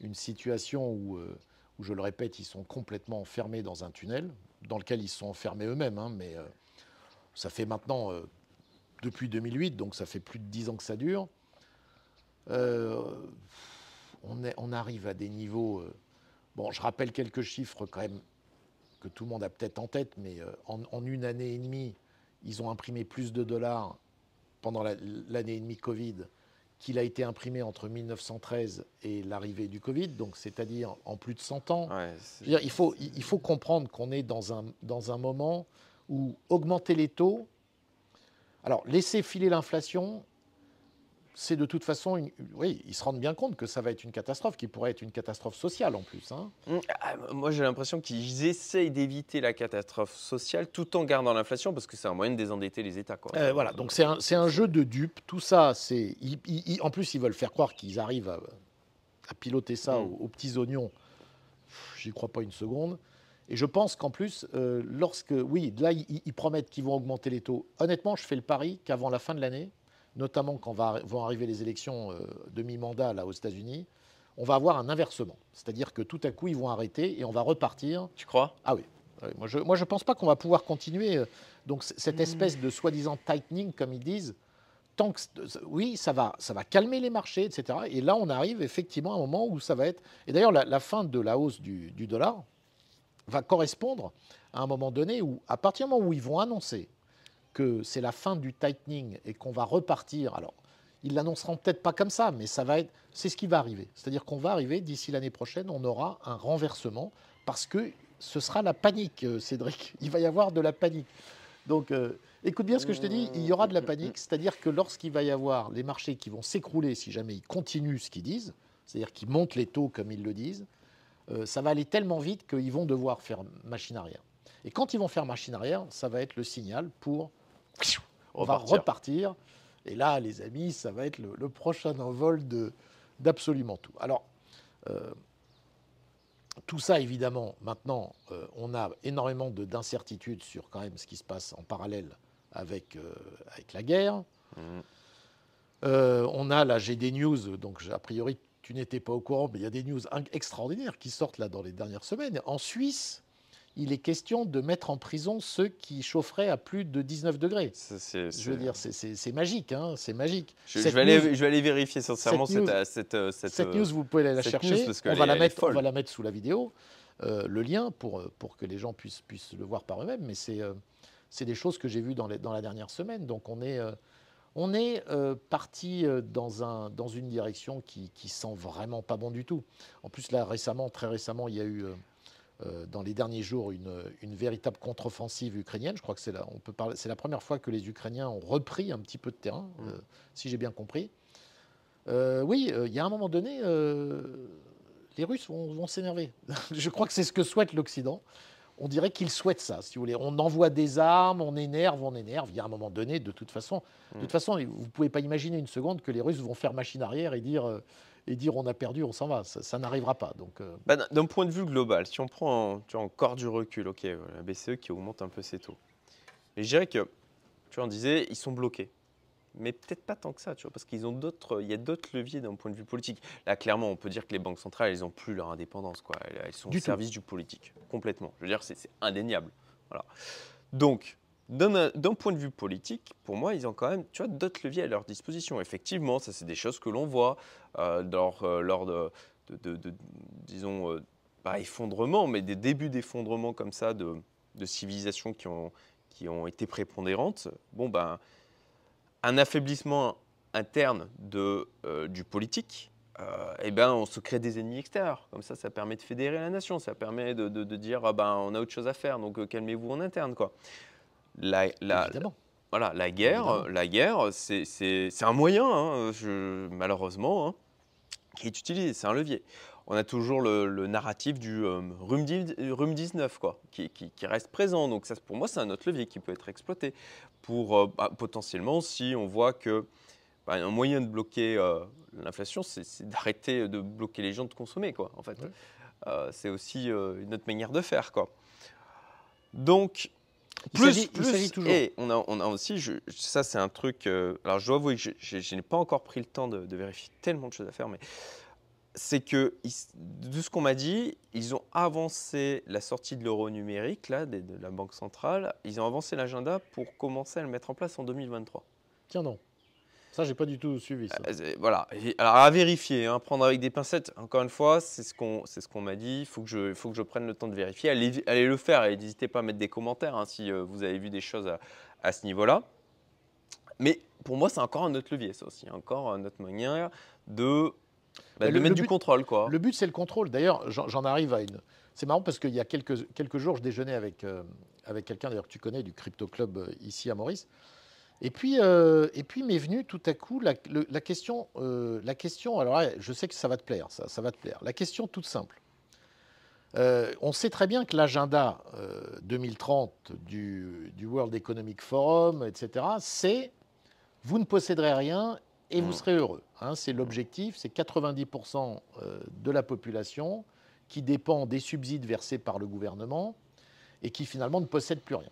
une situation où, euh, où, je le répète, ils sont complètement enfermés dans un tunnel, dans lequel ils sont enfermés eux-mêmes. hein, mais euh, ça fait maintenant, euh, depuis 2008, donc ça fait plus de 10 ans que ça dure. Euh, on, est- on arrive à des niveaux. euh, bon, je rappelle quelques chiffres quand même que tout le monde a peut-être en tête, mais euh, en, en une année et demie, ils ont imprimé plus de dollars pendant la- l'année et demie Covid qu'il a été imprimé entre 1913 et l'arrivée du Covid, donc c'est-à-dire en plus de 100 ans. Ouais, Je veux dire, il, faut, il il faut comprendre qu'on est dans un, dans un moment où augmenter les taux, alors laisser filer l'inflation, c'est de toute façon, une- oui, ils se rendent bien compte que ça va être une catastrophe, qui pourrait être une catastrophe sociale en plus. hein. Mm, ah, Moi, j'ai l'impression qu'ils essayent d'éviter la catastrophe sociale tout en gardant l'inflation parce que c'est un moyen de désendetter les États. Quoi. Euh, voilà, donc c'est un, un jeu de dupes. Tout ça, c'est. en plus, ils veulent faire croire qu'ils arrivent à, à piloter ça Mm. aux, aux petits oignons. J'y crois pas une seconde. Et je pense qu'en plus, euh, lorsque. Oui, là, ils, ils promettent qu'ils vont augmenter les taux. Honnêtement, je fais le pari qu'avant la fin de l'année, notamment quand va- vont arriver les élections euh, de mi-mandat là aux États-Unis, on va avoir un inversement. C'est-à-dire que tout à coup, ils vont arrêter et on va repartir Tu crois? Ah oui. Ouais, Moi, je ne moi, je pense pas qu'on va pouvoir continuer. euh, Donc, cette espèce de soi-disant tightening, comme ils disent, tant que, oui, ça va, ça va calmer les marchés, etc. Et là, on arrive effectivement à un moment où ça va être. Et d'ailleurs, la, la fin de la hausse du, du dollar va correspondre à un moment donné où, à partir du moment où ils vont annoncer que c'est la fin du tightening et qu'on va repartir, alors ils l'annonceront peut-être pas comme ça, mais ça va être, c'est ce qui va arriver. C'est-à-dire qu'on va arriver d'ici l'année prochaine, on aura un renversement parce que ce sera la panique, euh, Cédric. Il va y avoir de la panique. Donc, euh, écoute bien ce que je te dis, il y aura de la panique, c'est-à-dire que lorsqu'il va y avoir les marchés qui vont s'écrouler si jamais ils continuent ce qu'ils disent, c'est-à-dire qu'ils montent les taux comme ils le disent, euh, ça va aller tellement vite qu'ils vont devoir faire machine arrière. Et quand ils vont faire machine arrière, ça va être le signal pour on va Repartir. Et là, les amis, ça va être le, le prochain envol d'absolument tout. Alors, euh, tout ça, évidemment, maintenant, euh, on a énormément de- d'incertitudes sur quand même ce qui se passe en parallèle avec, euh, avec la guerre. Euh, on a là, j'ai des news, donc a priori tu n'étais pas au courant, mais il y a des news in- extraordinaires qui sortent là dans les dernières semaines. En Suisse, il est question de mettre en prison ceux qui chaufferaient à plus de 19 degrés. C'est- Je veux dire, c'est- c'est c'est magique, hein, c'est magique. Je, vais aller, news- je vais aller vérifier sincèrement cette news- euh, cette, euh, cette, Cette euh, news, vous pouvez aller la chercher. news, on, va la mettre, on folle. va la mettre sous la vidéo, euh, le lien pour, pour que les gens puissent, puissent le voir par eux-mêmes. Mais c'est euh, des choses que j'ai vues dans, les- dans la dernière semaine. Donc on est, euh, on est parti dans, un, dans une direction qui, qui sent vraiment pas bon du tout. En plus, là, récemment, très récemment, il y a eu. Euh, dans les derniers jours, une, une véritable contre-offensive ukrainienne. Je crois que c'est la, on peut parler, c'est la première fois que les Ukrainiens ont repris un petit peu de terrain, Mm. euh, si j'ai bien compris. Euh, oui, euh, il y a un moment donné, les Russes vont, vont s'énerver. Je crois que c'est ce que souhaite l'Occident. On dirait qu'ils souhaitent ça, si vous voulez. On envoie des armes, on énerve, on énerve. Il y a un moment donné, de toute façon, de Mm. toute façon, vous ne pouvez pas imaginer une seconde que les Russes vont faire machine arrière et dire, et dire on a perdu, on s'en va. Ça, ça n'arrivera pas. Donc, euh, Bah, d'un- point de vue global, si on prend tu vois, encore du recul, ok, voilà, la BCE qui augmente un peu ses taux. Mais je dirais que, tu vois, on disait, ils sont bloqués. Mais peut-être pas tant que ça, tu vois, parce qu'ils ont d'autres, il y a d'autres leviers d'un point de vue politique. Là, clairement, on peut dire que les banques centrales, elles n'ont plus leur indépendance, quoi. Elles, elles sont Du au tout. service du politique, complètement. Je veux dire, c'est c'est indéniable. Voilà. Donc, d'un d'un point de vue politique, pour moi, ils ont quand même, d'autres leviers à leur disposition. Effectivement, ça, c'est des choses que l'on voit euh, lors, euh, lors de, disons, euh, pas effondrement, mais des débuts d'effondrement comme ça de, civilisations qui ont, qui ont été prépondérantes. Bon, ben, un affaiblissement interne de, euh, du politique, euh, eh ben, on se crée des ennemis extérieurs. Comme ça, ça permet de fédérer la nation, ça permet de, dire, ah ben, on a autre chose à faire, donc euh, calmez-vous en interne. Quoi. La, voilà, la guerre, Évidemment. la guerre, c'est- un moyen, hein, je- malheureusement, hein, qui est utilisé, c'est un levier. On a toujours le, le narratif du euh, rhume, dix- rhume 19, quoi, qui, qui- qui reste présent. Donc ça, pour moi, c'est un autre levier qui peut être exploité pour euh, bah, potentiellement, si on voit que bah, un moyen de bloquer euh, l'inflation, c'est d'arrêter de bloquer les gens de consommer, quoi. En fait, Ouais. Euh, c'est aussi une autre manière de faire, quoi. Donc Il plus, plus, toujours. et on a, on a aussi, je- ça c'est un truc, euh, alors je dois avouer que je, je- je n'ai pas encore pris le temps de, de vérifier tellement de choses à faire, mais c'est que, ils- de ce qu'on m'a dit, ils ont avancé la sortie de l'euro numérique, là, de, de la Banque centrale, ils ont avancé l'agenda pour commencer à le mettre en place en 2023. Tiens non. Ça, j'ai pas du tout suivi ça. Euh, Voilà. Alors à vérifier, hein, prendre avec des pincettes. Encore une fois, c'est ce qu'on, c'est ce qu'on m'a dit. Il faut que je, faut que je prenne le temps de vérifier. Allez, allez le faire et n'hésitez pas à mettre des commentaires hein, si euh, vous avez vu des choses à, à ce niveau-là. Mais pour moi, c'est encore un autre levier, ça aussi, encore une autre manière de, bah, de le- mettre le du but- contrôle, quoi. Le but, c'est le contrôle. D'ailleurs, j'en arrive à une. C'est marrant parce qu'il y a quelques, quelques jours, je déjeunais avec, euh, avec quelqu'un d'ailleurs que tu connais du Crypto Club ici à Maurice. Et puis, euh, et puis m'est venue tout à coup la, le- la question. euh, la question. Alors, là, je sais que ça va te plaire. Ça, ça va te plaire. La question toute simple. Euh, on sait très bien que l'agenda euh, 2030 du, du World Economic Forum, etc., c'est vous ne posséderez rien et vous Mm. serez heureux. Hein, c'est l'objectif, c'est 90% euh, de la population qui dépend des subsides versés par le gouvernement et qui finalement ne possède plus rien.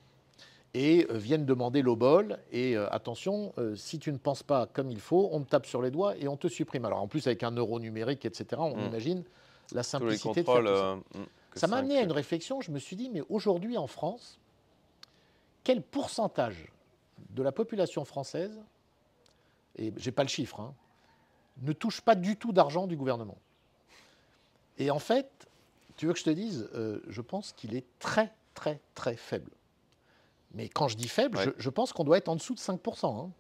Et euh, viennent demander l'obol. Et euh, attention, euh, si tu ne penses pas comme il faut, on te tape sur les doigts et on te supprime. Alors en plus, avec un euro numérique, etc., on Mm. imagine la simplicité de faire tout ça. euh, mm, Ça m'a amené à une réflexion. Je me suis dit, mais aujourd'hui en France, quel pourcentage de la population française, et j'ai pas le chiffre, hein, ne touche pas du tout d'argent du gouvernement? Et en fait, tu veux que je te dise, je pense qu'il est très, très, très faible. Mais quand je dis faible, Ouais. je, je pense qu'on doit être en dessous de 5%. hein.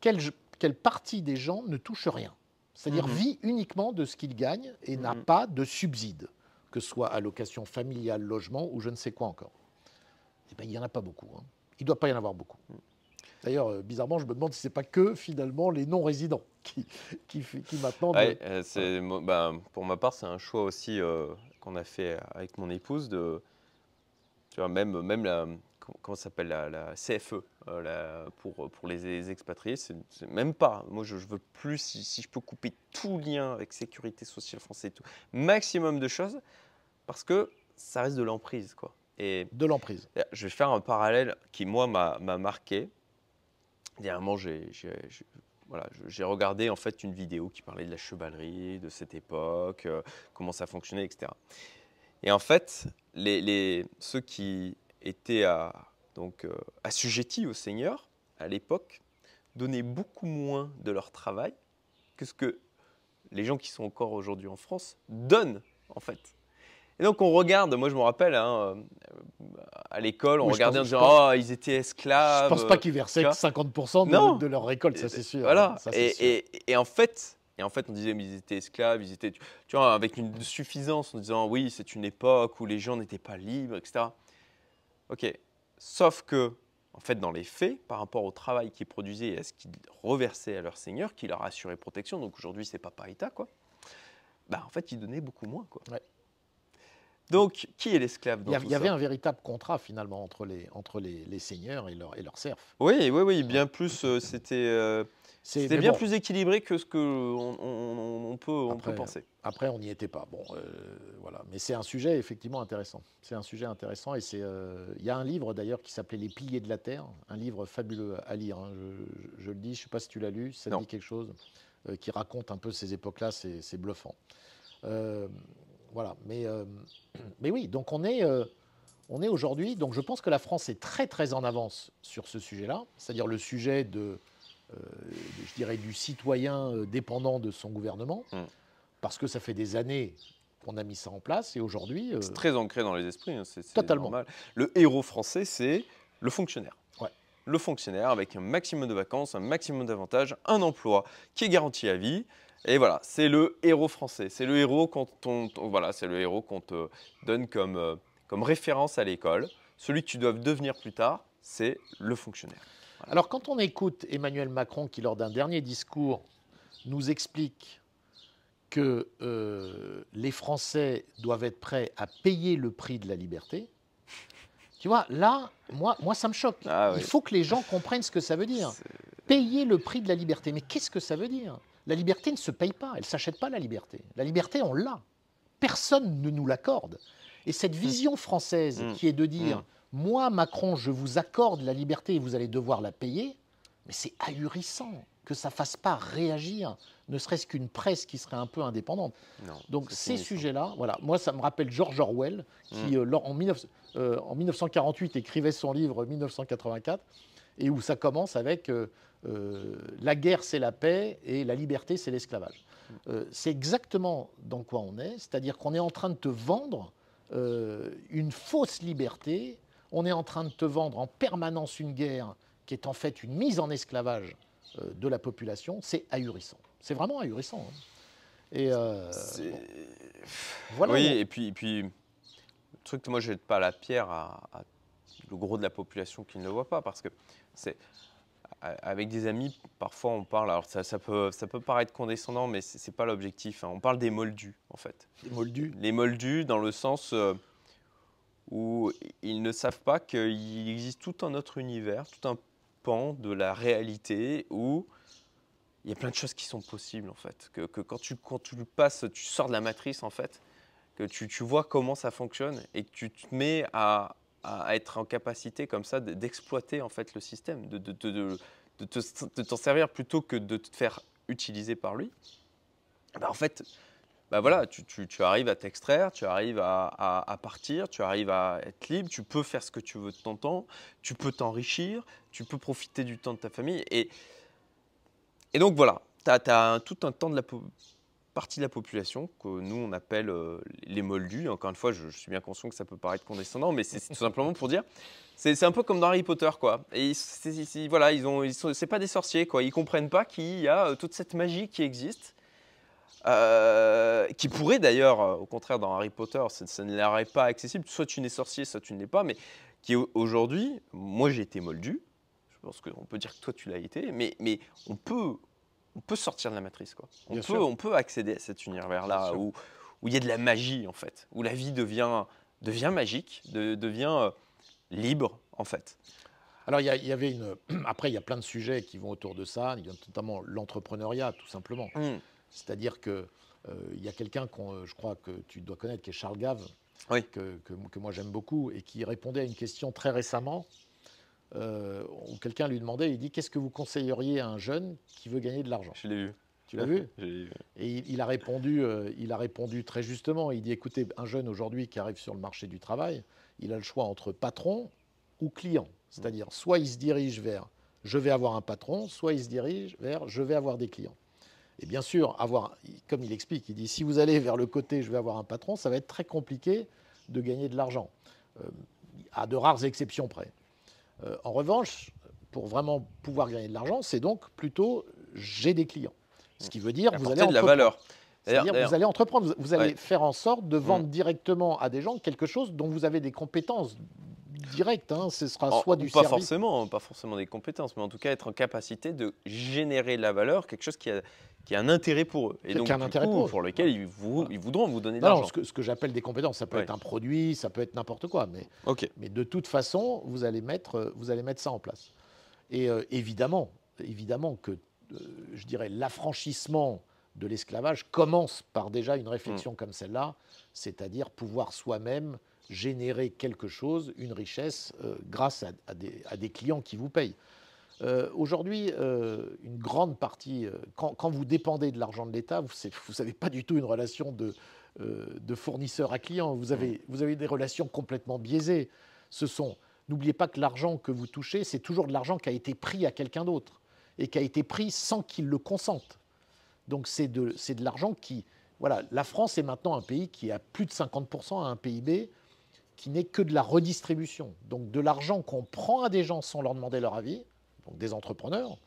Quelle, quelle partie des gens ne touche rien? C'est-à-dire Mhm. vit uniquement de ce qu'il gagne et n'a Mhm. pas de subside, que ce soit allocation familiale, logement ou je ne sais quoi encore. Eh ben, il n'y en a pas beaucoup. hein. Il ne doit pas y en avoir beaucoup. D'ailleurs, euh, bizarrement, je me demande si ce n'est pas que finalement les non-résidents qui, qui, qui maintenant. Ouais, euh, c'est, bah, pour ma part, c'est un choix aussi euh, qu'on a fait avec mon épouse de, tu vois, même, même la, comment, s'appelle la, la CFE euh, la- pour, pour les, les expatriés, c'est, même pas. Moi, je, je veux plus si, si je peux couper tout lien avec sécurité sociale française et tout, maximum de choses, parce que ça reste de l'emprise, quoi. Et de l'emprise. je vais faire un parallèle qui, moi, m'a m'a marqué. Dernièrement, j'ai voilà, j'ai regardé en fait une vidéo qui parlait de la chevalerie de cette époque, euh, comment ça fonctionnait, etc. Et en fait, les, les- ceux qui étaient à, donc, euh, assujettis au Seigneur à l'époque donnaient beaucoup moins de leur travail que ce que les gens qui sont encore aujourd'hui en France donnent en fait. Et donc on regarde, moi je me rappelle, hein, euh, à l'école, on Oui, regardait pense- en disant, oh, ils étaient esclaves. Je ne pense pas qu'ils versaient tu vois 50% de, leur récolte, ça c'est sûr. Voilà. Ça, et, sûr. et- et en fait, et en fait, on disait, mais ils étaient esclaves, ils étaient, tu vois, avec une suffisance, en disant, oui, c'est une époque où les gens n'étaient pas libres, etc. Ok. Sauf que en fait, dans les faits, par rapport au travail qu'ils produisaient et à ce qu'ils reversaient à leur seigneur, qui leur assurait protection, donc aujourd'hui c'est Papa État, quoi, bah, en fait, ils donnaient beaucoup moins. Quoi. Donc, qui est l'esclave Il y, y avait un véritable contrat finalement entre les, entre les, les seigneurs et leurs et serfs. Oui, oui, oui, bien plus, euh, c'était euh, c'était bien bon, plus équilibré que ce qu'on on, on- on peut, on peut penser. Après, on n'y était pas. Bon, euh, voilà. Mais c'est un sujet effectivement intéressant. C'est un sujet intéressant et c'est. euh, Il y a un livre d'ailleurs qui s'appelait Les piliers de la terre, un livre fabuleux à lire. hein. Je, je- je le dis, je ne sais pas si tu l'as lu, ça Non. dit quelque chose, euh, qui raconte un peu ces époques-là. C'est c'est bluffant. Euh, voilà. Mais, euh, mais oui. Donc on est. euh, on est aujourd'hui, donc je pense que la France est très très en avance sur ce sujet-là, c'est-à-dire le sujet de, euh, je dirais, du citoyen dépendant de son gouvernement, Mm. parce que ça fait des années qu'on a mis ça en place et aujourd'hui, C'est très ancré dans les esprits, hein, c'est Totalement. normal. Le héros français, c'est le fonctionnaire. Le fonctionnaire avec un maximum de vacances, un maximum d'avantages, un emploi qui est garanti à vie. Et voilà, c'est le héros français. C'est le héros quand on, on- voilà, c'est le héros qu'on te donne comme, euh, comme référence à l'école. Celui que tu dois devenir plus tard, c'est le fonctionnaire. Alors, quand on écoute Emmanuel Macron qui, lors d'un dernier discours, nous explique que euh, les Français doivent être prêts à payer le prix de la liberté, tu vois, là, moi, moi ça me choque. Ah oui. Il faut que les gens comprennent ce que ça veut dire. Payer le prix de la liberté. Mais qu'est-ce que ça veut dire? La liberté ne se paye pas, elle ne s'achète pas la liberté. La liberté, on l'a. Personne ne nous l'accorde. Et cette vision française Mm. qui est de dire, Mm. moi, Macron, je vous accorde la liberté et vous allez devoir la payer, mais c'est ahurissant que ça fasse pas réagir, ne serait-ce qu'une presse qui serait un peu indépendante. non, Donc ces sujets-là, voilà, moi ça me rappelle George Orwell qui, euh, en, 19 euh, en 1948 écrivait son livre 1984 et où ça commence avec euh, euh, la guerre c'est la paix et la liberté c'est l'esclavage. Euh, c'est exactement dans quoi on est, c'est-à-dire qu'on est en train de te vendre euh, une fausse liberté, on est en train de te vendre en permanence une guerre qui est en fait une mise en esclavage de la population, c'est ahurissant. C'est vraiment ahurissant. hein. Et voilà. oui, et puis, et puis, le truc moi je jette pas la pierre à, à le gros de la population qui ne le voit pas, parce que c'est avec des amis, parfois on parle, alors ça, ça peut, ça peut paraître condescendant, mais c'est c'est pas l'objectif. hein. On parle des moldus, en fait. Les moldus? Les moldus, dans le sens euh, où ils ne savent pas qu'il existe tout un autre univers, tout un pan de la réalité où il y a plein de choses qui sont possibles, en fait. Que, que quand, tu, quand tu passes, tu sors de la matrice, en fait, que tu, tu vois comment ça fonctionne et que tu te mets à, à être en capacité, comme ça, de- d'exploiter, en fait, le système, de, de, de, de- de te- de t'en servir plutôt que de te faire utiliser par lui. Ben, en fait, bah voilà, tu, arrives à t'extraire, tu arrives à, partir, tu arrives à être libre, tu peux faire ce que tu veux de ton temps, tu peux t'enrichir, tu peux profiter du temps de ta famille. Et, et donc voilà, tu as, tout un temps de la partie de la population que nous on appelle euh, les moldus. Encore une fois, je, suis bien conscient que ça peut paraître condescendant, mais c'est tout simplement pour dire, c'est un peu comme dans Harry Potter, quoi. Et ils, voilà, ils ont, c'est pas des sorciers, quoi. Ils comprennent pas qu'il y a euh, toute cette magie qui existe. euh, qui pourrait d'ailleurs, au contraire dans Harry Potter, ça, ça ne pas accessible. Soit tu n'es sorcier, soit tu ne l'es pas, mais qui au- aujourd'hui, moi j'ai été moldu, je pense qu'on peut dire que toi tu l'as été, mais, mais on, peut, on peut sortir de la matrice. Quoi. On, Bien peut, sûr. on peut accéder à cet univers-là où où il y a de la magie en fait, où la vie devient, devient magique, de- devient euh, libre en fait. Alors, il y, avait une. Après, il y a plein de sujets qui vont autour de ça, il y a notamment l'entrepreneuriat, tout simplement. Hmm. C'est-à-dire que euh, il y a quelqu'un qu'on, euh, je crois que tu dois connaître, qui est Charles Gave, Oui. que, que- que moi j'aime beaucoup, et qui répondait à une question très récemment. Euh, où quelqu'un lui demandait, il dit qu'est-ce que vous conseilleriez à un jeune qui veut gagner de l'argent Je l'ai vu. Tu l'as vu vu. Et il, il a répondu, euh, il a répondu très justement. Il dit écoutez, un jeune aujourd'hui qui arrive sur le marché du travail, il a le choix entre patron ou client. C'est-à-dire, soit il se dirige vers je vais avoir un patron, soit il se dirige vers je vais avoir des clients. Et bien sûr, avoir, comme il explique, il dit si vous allez vers le côté je vais avoir un patron, ça va être très compliqué de gagner de l'argent, euh, à de rares exceptions près. Euh, en revanche, pour vraiment pouvoir gagner de l'argent, c'est donc plutôt j'ai des clients. Ce qui veut dire vous allez de la valeur. C'est-à-dire vous allez entreprendre, vous, allez Ouais. faire en sorte de vendre Mm. directement à des gens quelque chose dont vous avez des compétences direct. hein. Ce sera En- soit du pas service. forcément, pas forcément des compétences, mais en tout cas être en capacité de générer de la valeur, quelque chose qui a, qui a un intérêt pour eux. Et donc, un du intérêt coup, pour eux. pour lequel ils, vous- ils voudront vous donner de l'argent. ce que, ce que j'appelle des compétences, ça peut Ouais. être un produit, ça peut être n'importe quoi, mais, de toute façon, vous allez mettre, euh, vous allez mettre ça en place. Et euh, évidemment, évidemment que, euh, je dirais, l'affranchissement de l'esclavage commence par déjà une réflexion Mm. comme celle-là, c'est-à-dire pouvoir soi-même générer quelque chose, une richesse, euh, grâce à, à des, à des clients qui vous payent. Euh, Aujourd'hui, euh, une grande partie, euh, quand, quand vous dépendez de l'argent de l'État, vous n'avez pas du tout une relation de, de fournisseur à client. Vous avez, vous avez des relations complètement biaisées. Ce sont, n'oubliez pas que l'argent que vous touchez, c'est toujours de l'argent qui a été pris à quelqu'un d'autre et qui a été pris sans qu'il le consente. Donc c'est de, de l'argent qui, voilà, la France est maintenant un pays qui a plus de 50% à un PIB qui n'est que de la redistribution. Donc de l'argent qu'on prend à des gens sans leur demander leur avis, donc des entrepreneurs,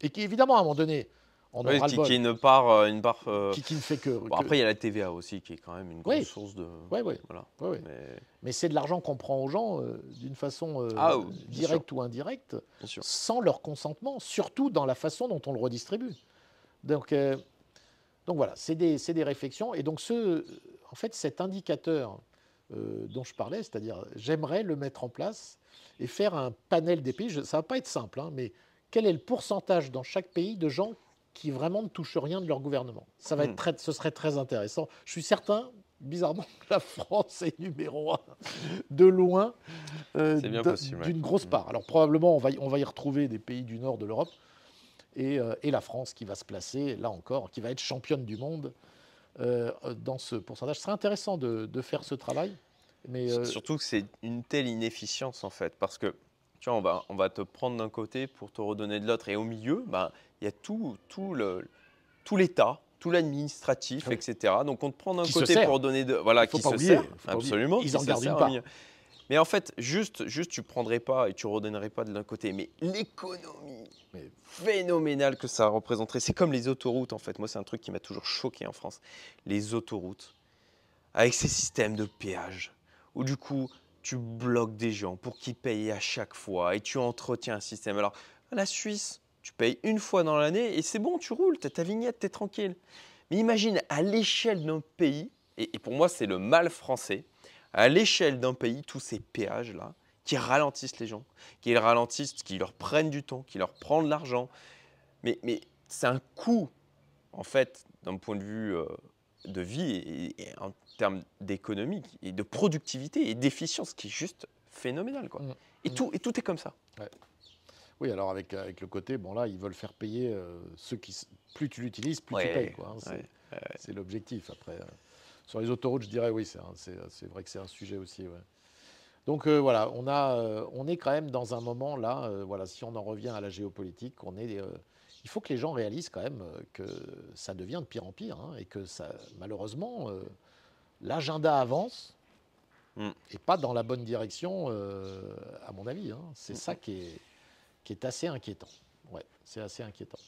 et qui évidemment à un moment donné, en aura qui, le qui est une part, euh, une part. euh, qui, qui ne fait que. bon, que- après, il y a la TVA aussi, qui est quand même une grosse Oui. source de. Voilà. ouais, ouais. Mais, Mais c'est de l'argent qu'on prend aux gens euh, d'une façon euh, Ah, oui, directe ou indirecte, sans leur consentement, surtout dans la façon dont on le redistribue. Donc, euh, donc voilà, c'est des, des réflexions. Et donc, ce, en fait, cet indicateur euh, dont je parlais, c'est-à-dire j'aimerais le mettre en place et faire un panel des pays. Ça va pas être simple, hein, mais quel est le pourcentage dans chaque pays de gens qui vraiment ne touchent rien de leur gouvernement? Ça va Hmm. être très, ce serait très intéressant. Je suis certain, bizarrement, que la France est numéro un de loin euh, d'une grosse Hmm. part. Alors probablement, on va, y, on va y retrouver des pays du nord de l'Europe et, euh, et la France qui va se placer, là encore, qui va être championne du monde euh, dans ce pourcentage. Ce serait intéressant de, de faire ce travail. Mais euh, Surtout que c'est une telle inefficience en fait, parce que tu vois, on va, on va te prendre d'un côté pour te redonner de l'autre, et au milieu, ben, il y a tout, tout le, tout l'État, tout l'administratif, Oui. etc. Donc on te prend d'un côté pour donner de, voilà, faut qui pas se oublier, sert, faut pas absolument, Ils en se gardent milieu. Mais en fait, juste, juste tu prendrais pas et tu redonnerais pas de l'un côté, mais l'économie Mais- phénoménale que ça représenterait, c'est comme les autoroutes en fait. Moi, c'est un truc qui m'a toujours choqué en France. Les autoroutes, avec ces systèmes de péage, où du coup, tu bloques des gens pour qu'ils payent à chaque fois et tu entretiens un système. Alors, la Suisse, tu payes une fois dans l'année et c'est bon, tu roules, tu as ta vignette, tu es tranquille. Mais imagine, à l'échelle d'un pays, et, pour moi, c'est le mal français, à l'échelle d'un pays, tous ces péages-là, qui ralentissent les gens, qui ralentissent, qui leur prennent du temps, qui leur prennent de l'argent. Mais, mais c'est un coût, en fait, d'un point de vue euh, de vie et, et en termes d'économie et de productivité et d'efficience qui est juste phénoménal. Quoi. Mm. Et, tout, et tout est comme ça. oui, alors avec, avec le côté, bon là, ils veulent faire payer euh, ceux qui, plus tu l'utilises, plus tu payes. quoi, hein, c'est- ouais, l'objectif. Après, euh, sur les autoroutes, je dirais oui, c'est vrai que c'est un sujet aussi. Donc euh, voilà, on, a, on est quand même dans un moment là, voilà, si on en revient à la géopolitique, on est, il faut que les gens réalisent quand même euh, que ça devient de pire en pire hein, et que ça, malheureusement, euh, l'agenda avance Mm. et pas dans la bonne direction, euh, à mon avis. hein. C'est Mm. ça qui est, qui est assez inquiétant. Ouais, c'est assez inquiétant.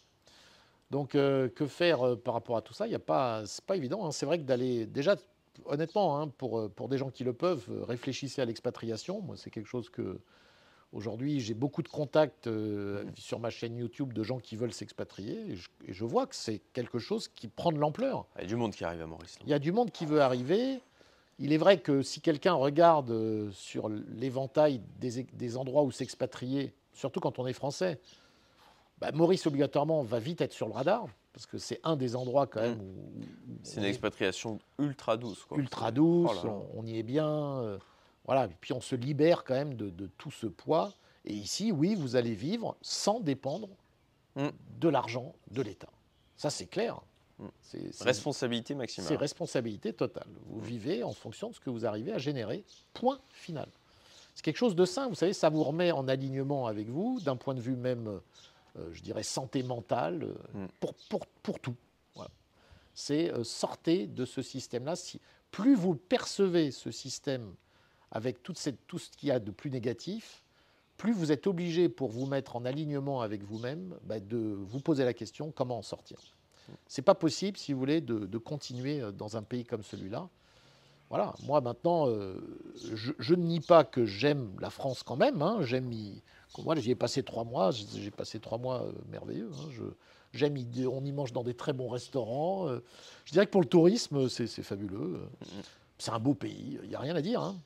Donc, euh, que faire par rapport à tout ça? Il y a pas, c'est pas évident. hein. C'est vrai que d'aller déjà, honnêtement, pour, pour des gens qui le peuvent, réfléchissez à l'expatriation. Moi, c'est quelque chose que aujourd'hui j'ai beaucoup de contacts euh, sur ma chaîne YouTube de gens qui veulent s'expatrier, et je, et je vois que c'est quelque chose qui prend de l'ampleur. Il y a du monde qui arrive à Maurice. Il y a du monde qui veut arriver. Il est vrai que si quelqu'un regarde euh, sur l'éventail des, des endroits où s'expatrier, surtout quand on est français, bah, Maurice obligatoirement va vite être sur le radar, parce que c'est un des endroits quand même où, où C'est une expatriation ultra douce. Quoi. ultra douce, Oh là là. On, on y est bien, euh, voilà. Et puis on se libère quand même de, de tout ce poids. Et ici, oui, vous allez vivre sans dépendre Mm. de l'argent de l'État. Ça, c'est clair. Mm. C'est- Responsabilité maximale. c'est responsabilité totale. Vous vivez en fonction de ce que vous arrivez à générer. Point final. C'est quelque chose de sain, vous savez, ça vous remet en alignement avec vous, d'un point de vue même, euh, je dirais, santé mentale, euh, Mm. pour, pour, pour tout. Voilà. C'est euh, sortez de ce système-là. Si, plus vous percevez ce système avec toute cette, tout ce qu'il y a de plus négatif, plus vous êtes obligé pour vous mettre en alignement avec vous-même bah, de vous poser la question comment en sortir. C'est pas possible, si vous voulez, de, continuer euh, dans un pays comme celui-là. Voilà, moi maintenant, euh, je, ne nie pas que j'aime la France quand même. hein, j'aime y. Moi, j'y ai passé trois mois. J'ai passé trois mois euh, merveilleux. hein, j'aime. y- On y mange dans des très bons restaurants. je dirais que pour le tourisme, c'est fabuleux. C'est un beau pays. Il n'y a rien à dire. hein.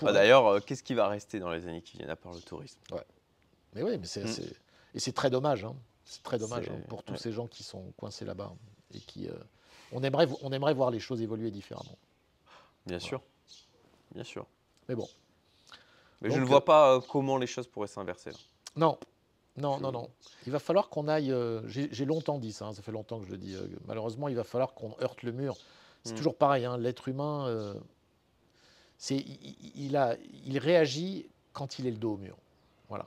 Bah, D'ailleurs, euh, qu'est-ce qui va rester dans les années qui viennent à part le tourisme? Mais oui, mais c'est, Mm. c'est- et c'est très dommage. hein. C'est très dommage hein, pour tous ouais. ces gens qui sont coincés là-bas et qui. euh, on aimerait, on aimerait voir les choses évoluer différemment. Bien sûr. Bien sûr. Mais bon, Mais je ne vois pas euh, comment les choses pourraient s'inverser. non, non, Je- non, non. Il va falloir qu'on aille. euh, j'ai, longtemps dit ça. hein, ça fait longtemps que je le dis. euh, malheureusement, il va falloir qu'on heurte le mur. C'est Mm. toujours pareil. hein, l'être humain, euh, il, a, réagit quand il est le dos au mur. Voilà.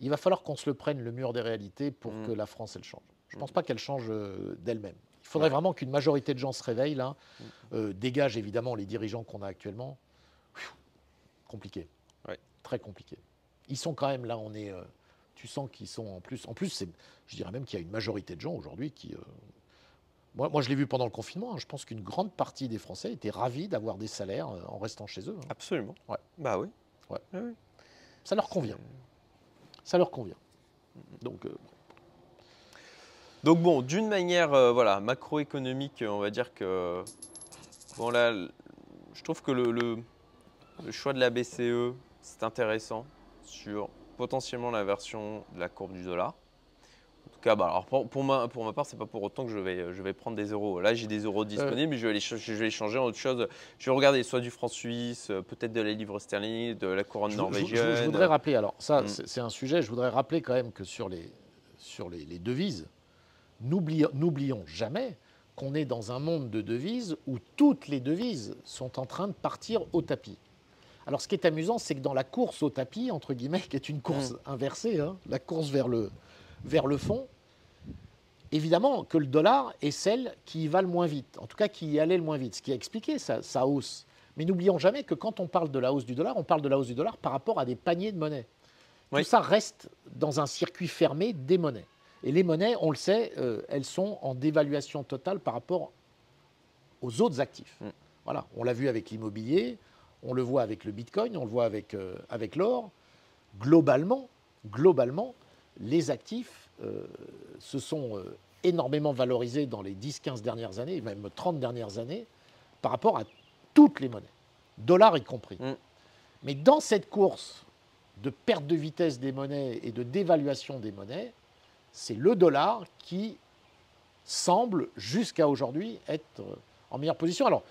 Il va falloir qu'on se le prenne le mur des réalités pour Mm. que la France elle change. Je ne pense Mm. pas qu'elle change euh, d'elle-même. Il faudrait Ouais. vraiment qu'une majorité de gens se réveillent là, Mm. euh, dégage évidemment les dirigeants qu'on a actuellement. Pfiou, Compliqué. Ouais. Très compliqué. Ils sont quand même là, on est. euh, tu sens qu'ils sont en plus. En plus, je dirais même qu'il y a une majorité de gens aujourd'hui qui. euh, moi, moi, je l'ai vu pendant le confinement. hein, je pense qu'une grande partie des Français étaient ravis d'avoir des salaires euh, en restant chez eux. hein. Absolument. Ouais. Bah oui. Ouais. Oui. Ça leur convient. Ça leur convient. Donc, euh, Donc bon, d'une manière euh, voilà, macroéconomique, on va dire que bon là, je trouve que le, le- le choix de la BCE, c'est intéressant sur potentiellement l'inversion de la courbe du dollar. Bah, alors pour, pour ma, pour ma part, c'est pas pour autant que je vais, je vais prendre des euros. Là, j'ai des euros disponibles, mais je vais, les, ch- je vais les changer en autre chose. Je vais regarder soit du franc suisse, euh, peut-être de la livre sterling, de la couronne je, je- je- norvégienne. je voudrais rappeler, alors ça, Mm. c'est un sujet, je voudrais rappeler quand même que sur les, sur les, les devises, n'oublions jamais qu'on est dans un monde de devises où toutes les devises sont en train de partir au tapis. Alors ce qui est amusant, c'est que dans la course au tapis, entre guillemets, qui est une course inversée, hein, la course vers le, vers le fond, évidemment que le dollar est celle qui y va le moins vite, en tout cas qui y allait le moins vite, ce qui a expliqué sa, sa hausse. Mais n'oublions jamais que quand on parle de la hausse du dollar, on parle de la hausse du dollar par rapport à des paniers de monnaie. Oui. Tout ça reste dans un circuit fermé des monnaies. Et les monnaies, on le sait, euh, elles sont en dévaluation totale par rapport aux autres actifs. Mm. Voilà, on l'a vu avec l'immobilier, on le voit avec le bitcoin, on le voit avec, euh, avec l'or. Globalement, globalement, les actifs se sont euh, énormément valorisés dans les 10-15 dernières années, même 30 dernières années, par rapport à toutes les monnaies, dollars y compris. Mm. Mais dans cette course de perte de vitesse des monnaies et de dévaluation des monnaies, c'est le dollar qui semble jusqu'à aujourd'hui être euh, en meilleure position. Alors,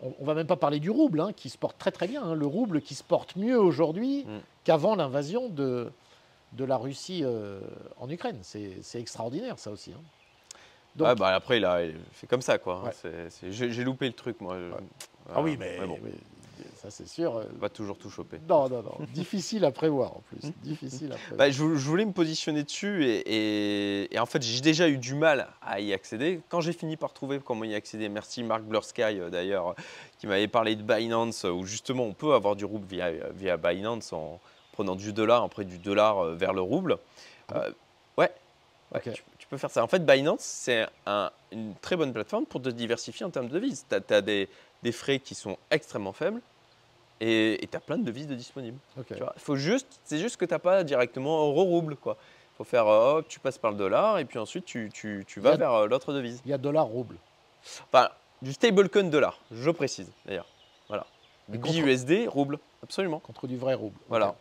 on ne va même pas parler du rouble, hein, qui se porte très très bien. hein. Le rouble qui se porte mieux aujourd'hui Mm. qu'avant l'invasion de, de la Russie euh, en Ukraine. C'est c'est extraordinaire, ça aussi. hein. Donc- Ouais, bah, après, il a fait comme ça, quoi. hein. Ouais. C'est- c'est- J'ai loupé le truc, moi. Ah oui, mais, bon, mais ça c'est sûr. euh, va toujours tout choper. Non, non, non. Difficile à prévoir en plus. Difficile à prévoir. Bah, je, vou- je voulais me positionner dessus et, et- et en fait j'ai déjà eu du mal à y accéder. Quand j'ai fini par trouver comment y accéder, merci Marc Blursky euh, d'ailleurs qui m'avait parlé de Binance où justement on peut avoir du rouble via, via Binance en prenant du dollar, après du dollar euh, vers le rouble. Euh, ouais, tu, tu peux faire ça. En fait Binance c'est un- une très bonne plateforme pour te diversifier en termes de devises. Tu as, des, des frais qui sont extrêmement faibles et tu as plein de devises de disponibles. Ok. Tu vois, il faut juste, c'est juste que tu n'as pas directement euro-rouble. quoi. Il faut faire, euh, hop, tu passes par le dollar et puis ensuite tu, tu- tu vas a- vers l'autre devise. Il y a dollar rouble. Enfin, du stablecoin dollar, je précise d'ailleurs. Voilà. Mais Du contre- BUSD, rouble, absolument. contre du vrai rouble. Voilà.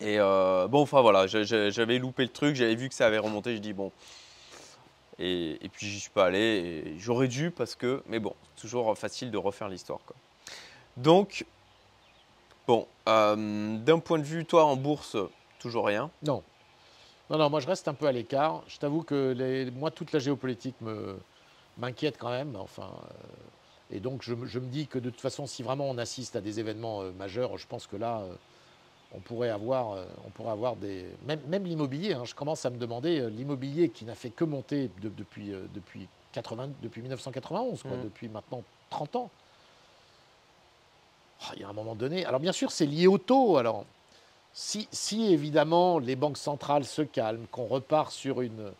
Et euh, bon, enfin voilà, j'avais loupé le truc, j'avais vu que ça avait remonté, je dis bon. Et, et puis j'y suis pas allé, j'aurais dû parce que, mais bon, c'est toujours facile de refaire l'histoire. Donc, bon, euh, d'un point de vue, toi en bourse, toujours rien? Non. Non, non, moi je reste un peu à l'écart. Je t'avoue que les- moi, toute la géopolitique me, m'inquiète quand même. Enfin, euh, et donc je, me- je me dis que de toute façon, si vraiment on assiste à des événements euh, majeurs, je pense que là, euh, on pourrait avoir, euh, on pourrait avoir des. Même, même l'immobilier, hein, je commence à me demander, l'immobilier qui n'a fait que monter de- depuis, depuis, 80, depuis 1991, quoi, Mhm. depuis maintenant 30 ans. Ah, Il y a un moment donné. Alors bien sûr, c'est lié au taux. Alors, si, si, évidemment les banques centrales se calment, qu'on repart sur une,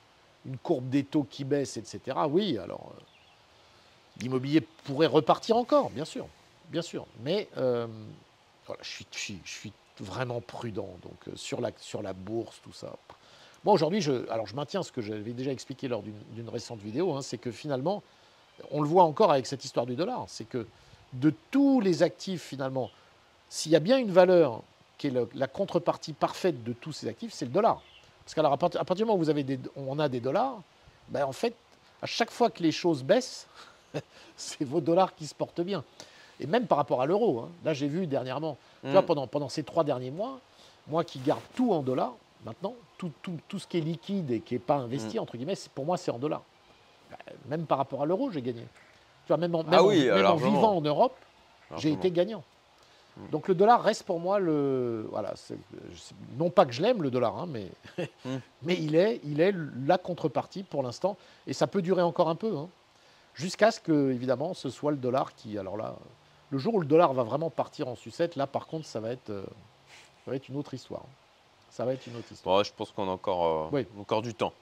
une courbe des taux qui baisse, etc., oui, alors l'immobilier pourrait repartir encore, bien sûr. bien sûr. Mais euh, voilà, je, suis, je, suis, vraiment prudent donc, euh, sur, la, sur la bourse, tout ça. Bon, aujourd'hui, je, alors je maintiens ce que j'avais déjà expliqué lors d'une récente vidéo, hein, c'est que finalement, on le voit encore avec cette histoire du dollar, c'est que de tous les actifs, finalement, s'il y a bien une valeur qui est la contrepartie parfaite de tous ces actifs, c'est le dollar. Parce qu'à partir du moment où vous avez des, on a des dollars, ben, en fait, à chaque fois que les choses baissent, c'est vos dollars qui se portent bien. Et même par rapport à l'euro. hein. Là, j'ai vu dernièrement, tu vois, Mm. pendant, pendant ces trois derniers mois, moi qui garde tout en dollars, maintenant, tout, tout- tout ce qui est liquide et qui n'est pas investi, entre guillemets, pour moi, c'est en dollars. Ben, Même par rapport à l'euro, j'ai gagné. Tu vois, même en, même Ah en- oui, même en largement. vivant en Europe, j'ai été gagnant. Mm. Donc le dollar reste pour moi le. Voilà, non pas que je l'aime le dollar, hein, mais, Mm. mais il, est, il est la contrepartie pour l'instant. Et ça peut durer encore un peu. hein, Jusqu'à ce que, évidemment, ce soit le dollar qui. Alors là, le jour où le dollar va vraiment partir en sucette, là par contre, ça va être, euh, ça va être une autre histoire. Ça va être une autre histoire. Bon, je pense qu'on a encore, euh, Oui. encore du temps.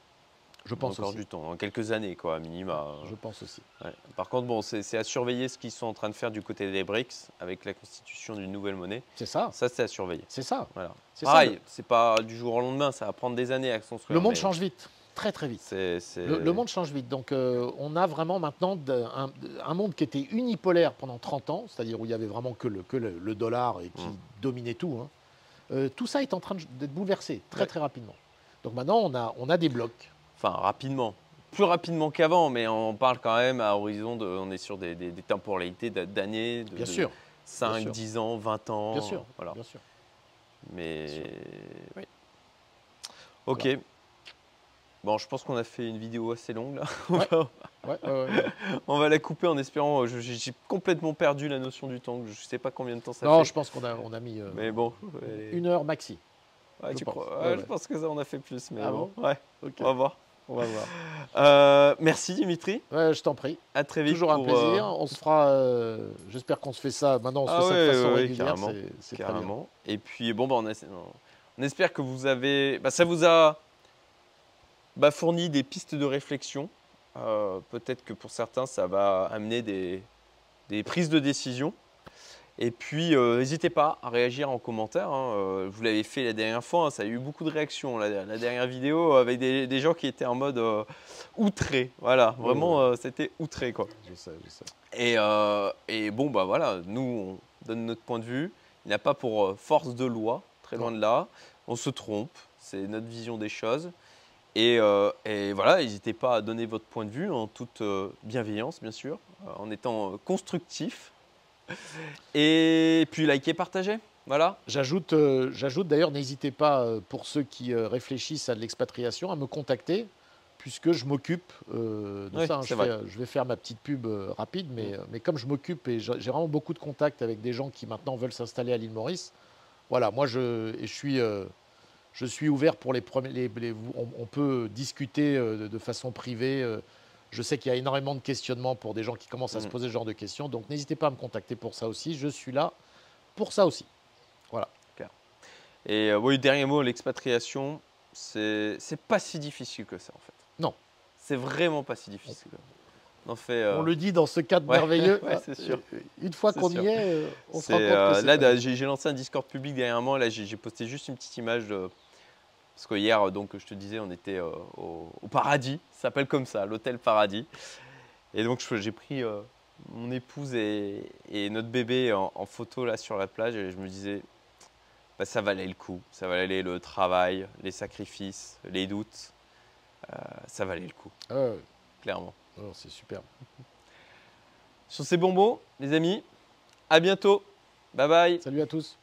Je pense encore aussi. du temps, dans quelques années, quoi, à minima. Je pense aussi. Ouais. Par contre, bon, c'est à surveiller ce qu'ils sont en train de faire du côté des BRICS avec la constitution d'une nouvelle monnaie. C'est ça. Ça, c'est à surveiller. C'est ça. Voilà. C'est ça, Pareil, c'est pas du jour au lendemain, ça va prendre des années à construire. Le monde mais change vite, très très vite. Le, le monde change vite. Donc, euh, on a vraiment maintenant un, un monde qui était unipolaire pendant 30 ans, c'est-à-dire où il y avait vraiment que le, que le, le dollar et qui Mm. dominait tout. hein. Euh, tout ça est en train d'être bouleversé très Ouais. très rapidement. Donc maintenant, on a, on a des blocs. Enfin, rapidement. Plus rapidement qu'avant, mais on parle quand même à horizon de. On est sur des, des- des temporalités d'a- d'années, de, Bien de sûr, 5, sûr. 10 ans, 20 ans. bien sûr, Voilà. bien sûr. Mais. sûr. Oui. Ok. Bon, je pense qu'on a fait une vidéo assez longue là. On Ouais. va- Ouais, ouais. On va la couper en espérant. je- J'ai complètement perdu la notion du temps. Je ne sais pas combien de temps ça non, fait. je pense qu'on a, on a mis euh, Mais bon. une heure maxi. Ouais, je tu pense. crois. Je pense que ça, on a fait plus. Mais Ah bon. Ouais, Ok, on va voir. on va voir. Euh, merci Dimitri. Ouais, je t'en prie. À très vite. Toujours un plaisir. euh, On se fera. euh, J'espère qu'on se fait ça. Maintenant, on se Ah fait ça de façon ouais, régulière. carrément. c'est-. Et puis, bon, bah, on, a- on espère que vous avez. bah, ça vous a bah, fourni des pistes de réflexion. Euh, Peut-être que pour certains, ça va amener des, des prises de décision. Et puis, euh, n'hésitez pas à réagir en commentaire. hein. Euh, vous l'avez fait la dernière fois, hein, ça a eu beaucoup de réactions. La, la dernière vidéo avec des, des gens qui étaient en mode euh, outré. Voilà, vraiment, euh, c'était outré. Quoi. Je sais, je sais. Et, et bon, bah voilà, nous, on donne notre point de vue. Il n'y a pas pour force de loi, très loin de là. On se trompe, c'est notre vision des choses. Et, euh, et voilà, n'hésitez pas à donner votre point de vue en toute euh, bienveillance, bien sûr, euh, en étant euh, constructif. Et puis, likez, partagez. Voilà. J'ajoute, j'ajoute d'ailleurs, n'hésitez pas, pour ceux qui réfléchissent à de l'expatriation, à me contacter, puisque je m'occupe de Oui, ça. hein. Je, vrai. fais- je vais faire ma petite pub rapide, mais, Mm. mais comme je m'occupe et j'ai vraiment beaucoup de contacts avec des gens qui maintenant veulent s'installer à l'île Maurice, voilà, moi je, et je, suis, je suis ouvert pour les premiers. les- les- on, on peut discuter euh, de, de façon privée. euh, je sais qu'il y a énormément de questionnements pour des gens qui commencent à se Mm. poser ce genre de questions, donc n'hésitez pas à me contacter pour ça aussi. Je suis là pour ça aussi. Et euh, oui, dernier mot, l'expatriation, c'est pas si difficile que ça, en fait. Non. C'est vraiment pas si difficile. On en fait. euh, On le dit dans ce cadre ouais, merveilleux. ouais, c'est sûr. Une fois qu'on y est, on se rend compte que là, j'ai lancé un Discord public dernièrement. Là, j'ai j'ai posté juste une petite image de. Parce que hier, euh, donc, je te disais, on était euh, au, au paradis. Ça s'appelle comme ça, l'hôtel paradis. Et donc, j'ai pris euh, mon épouse et, et notre bébé en, en photo là sur la plage. Et je me disais, bah, ça valait le coup. Ça valait le travail, les sacrifices, les doutes. Euh, ça valait le coup, Ah clairement. c'est super. Sur ces bons mots, les amis, à bientôt. Bye bye. Salut à tous.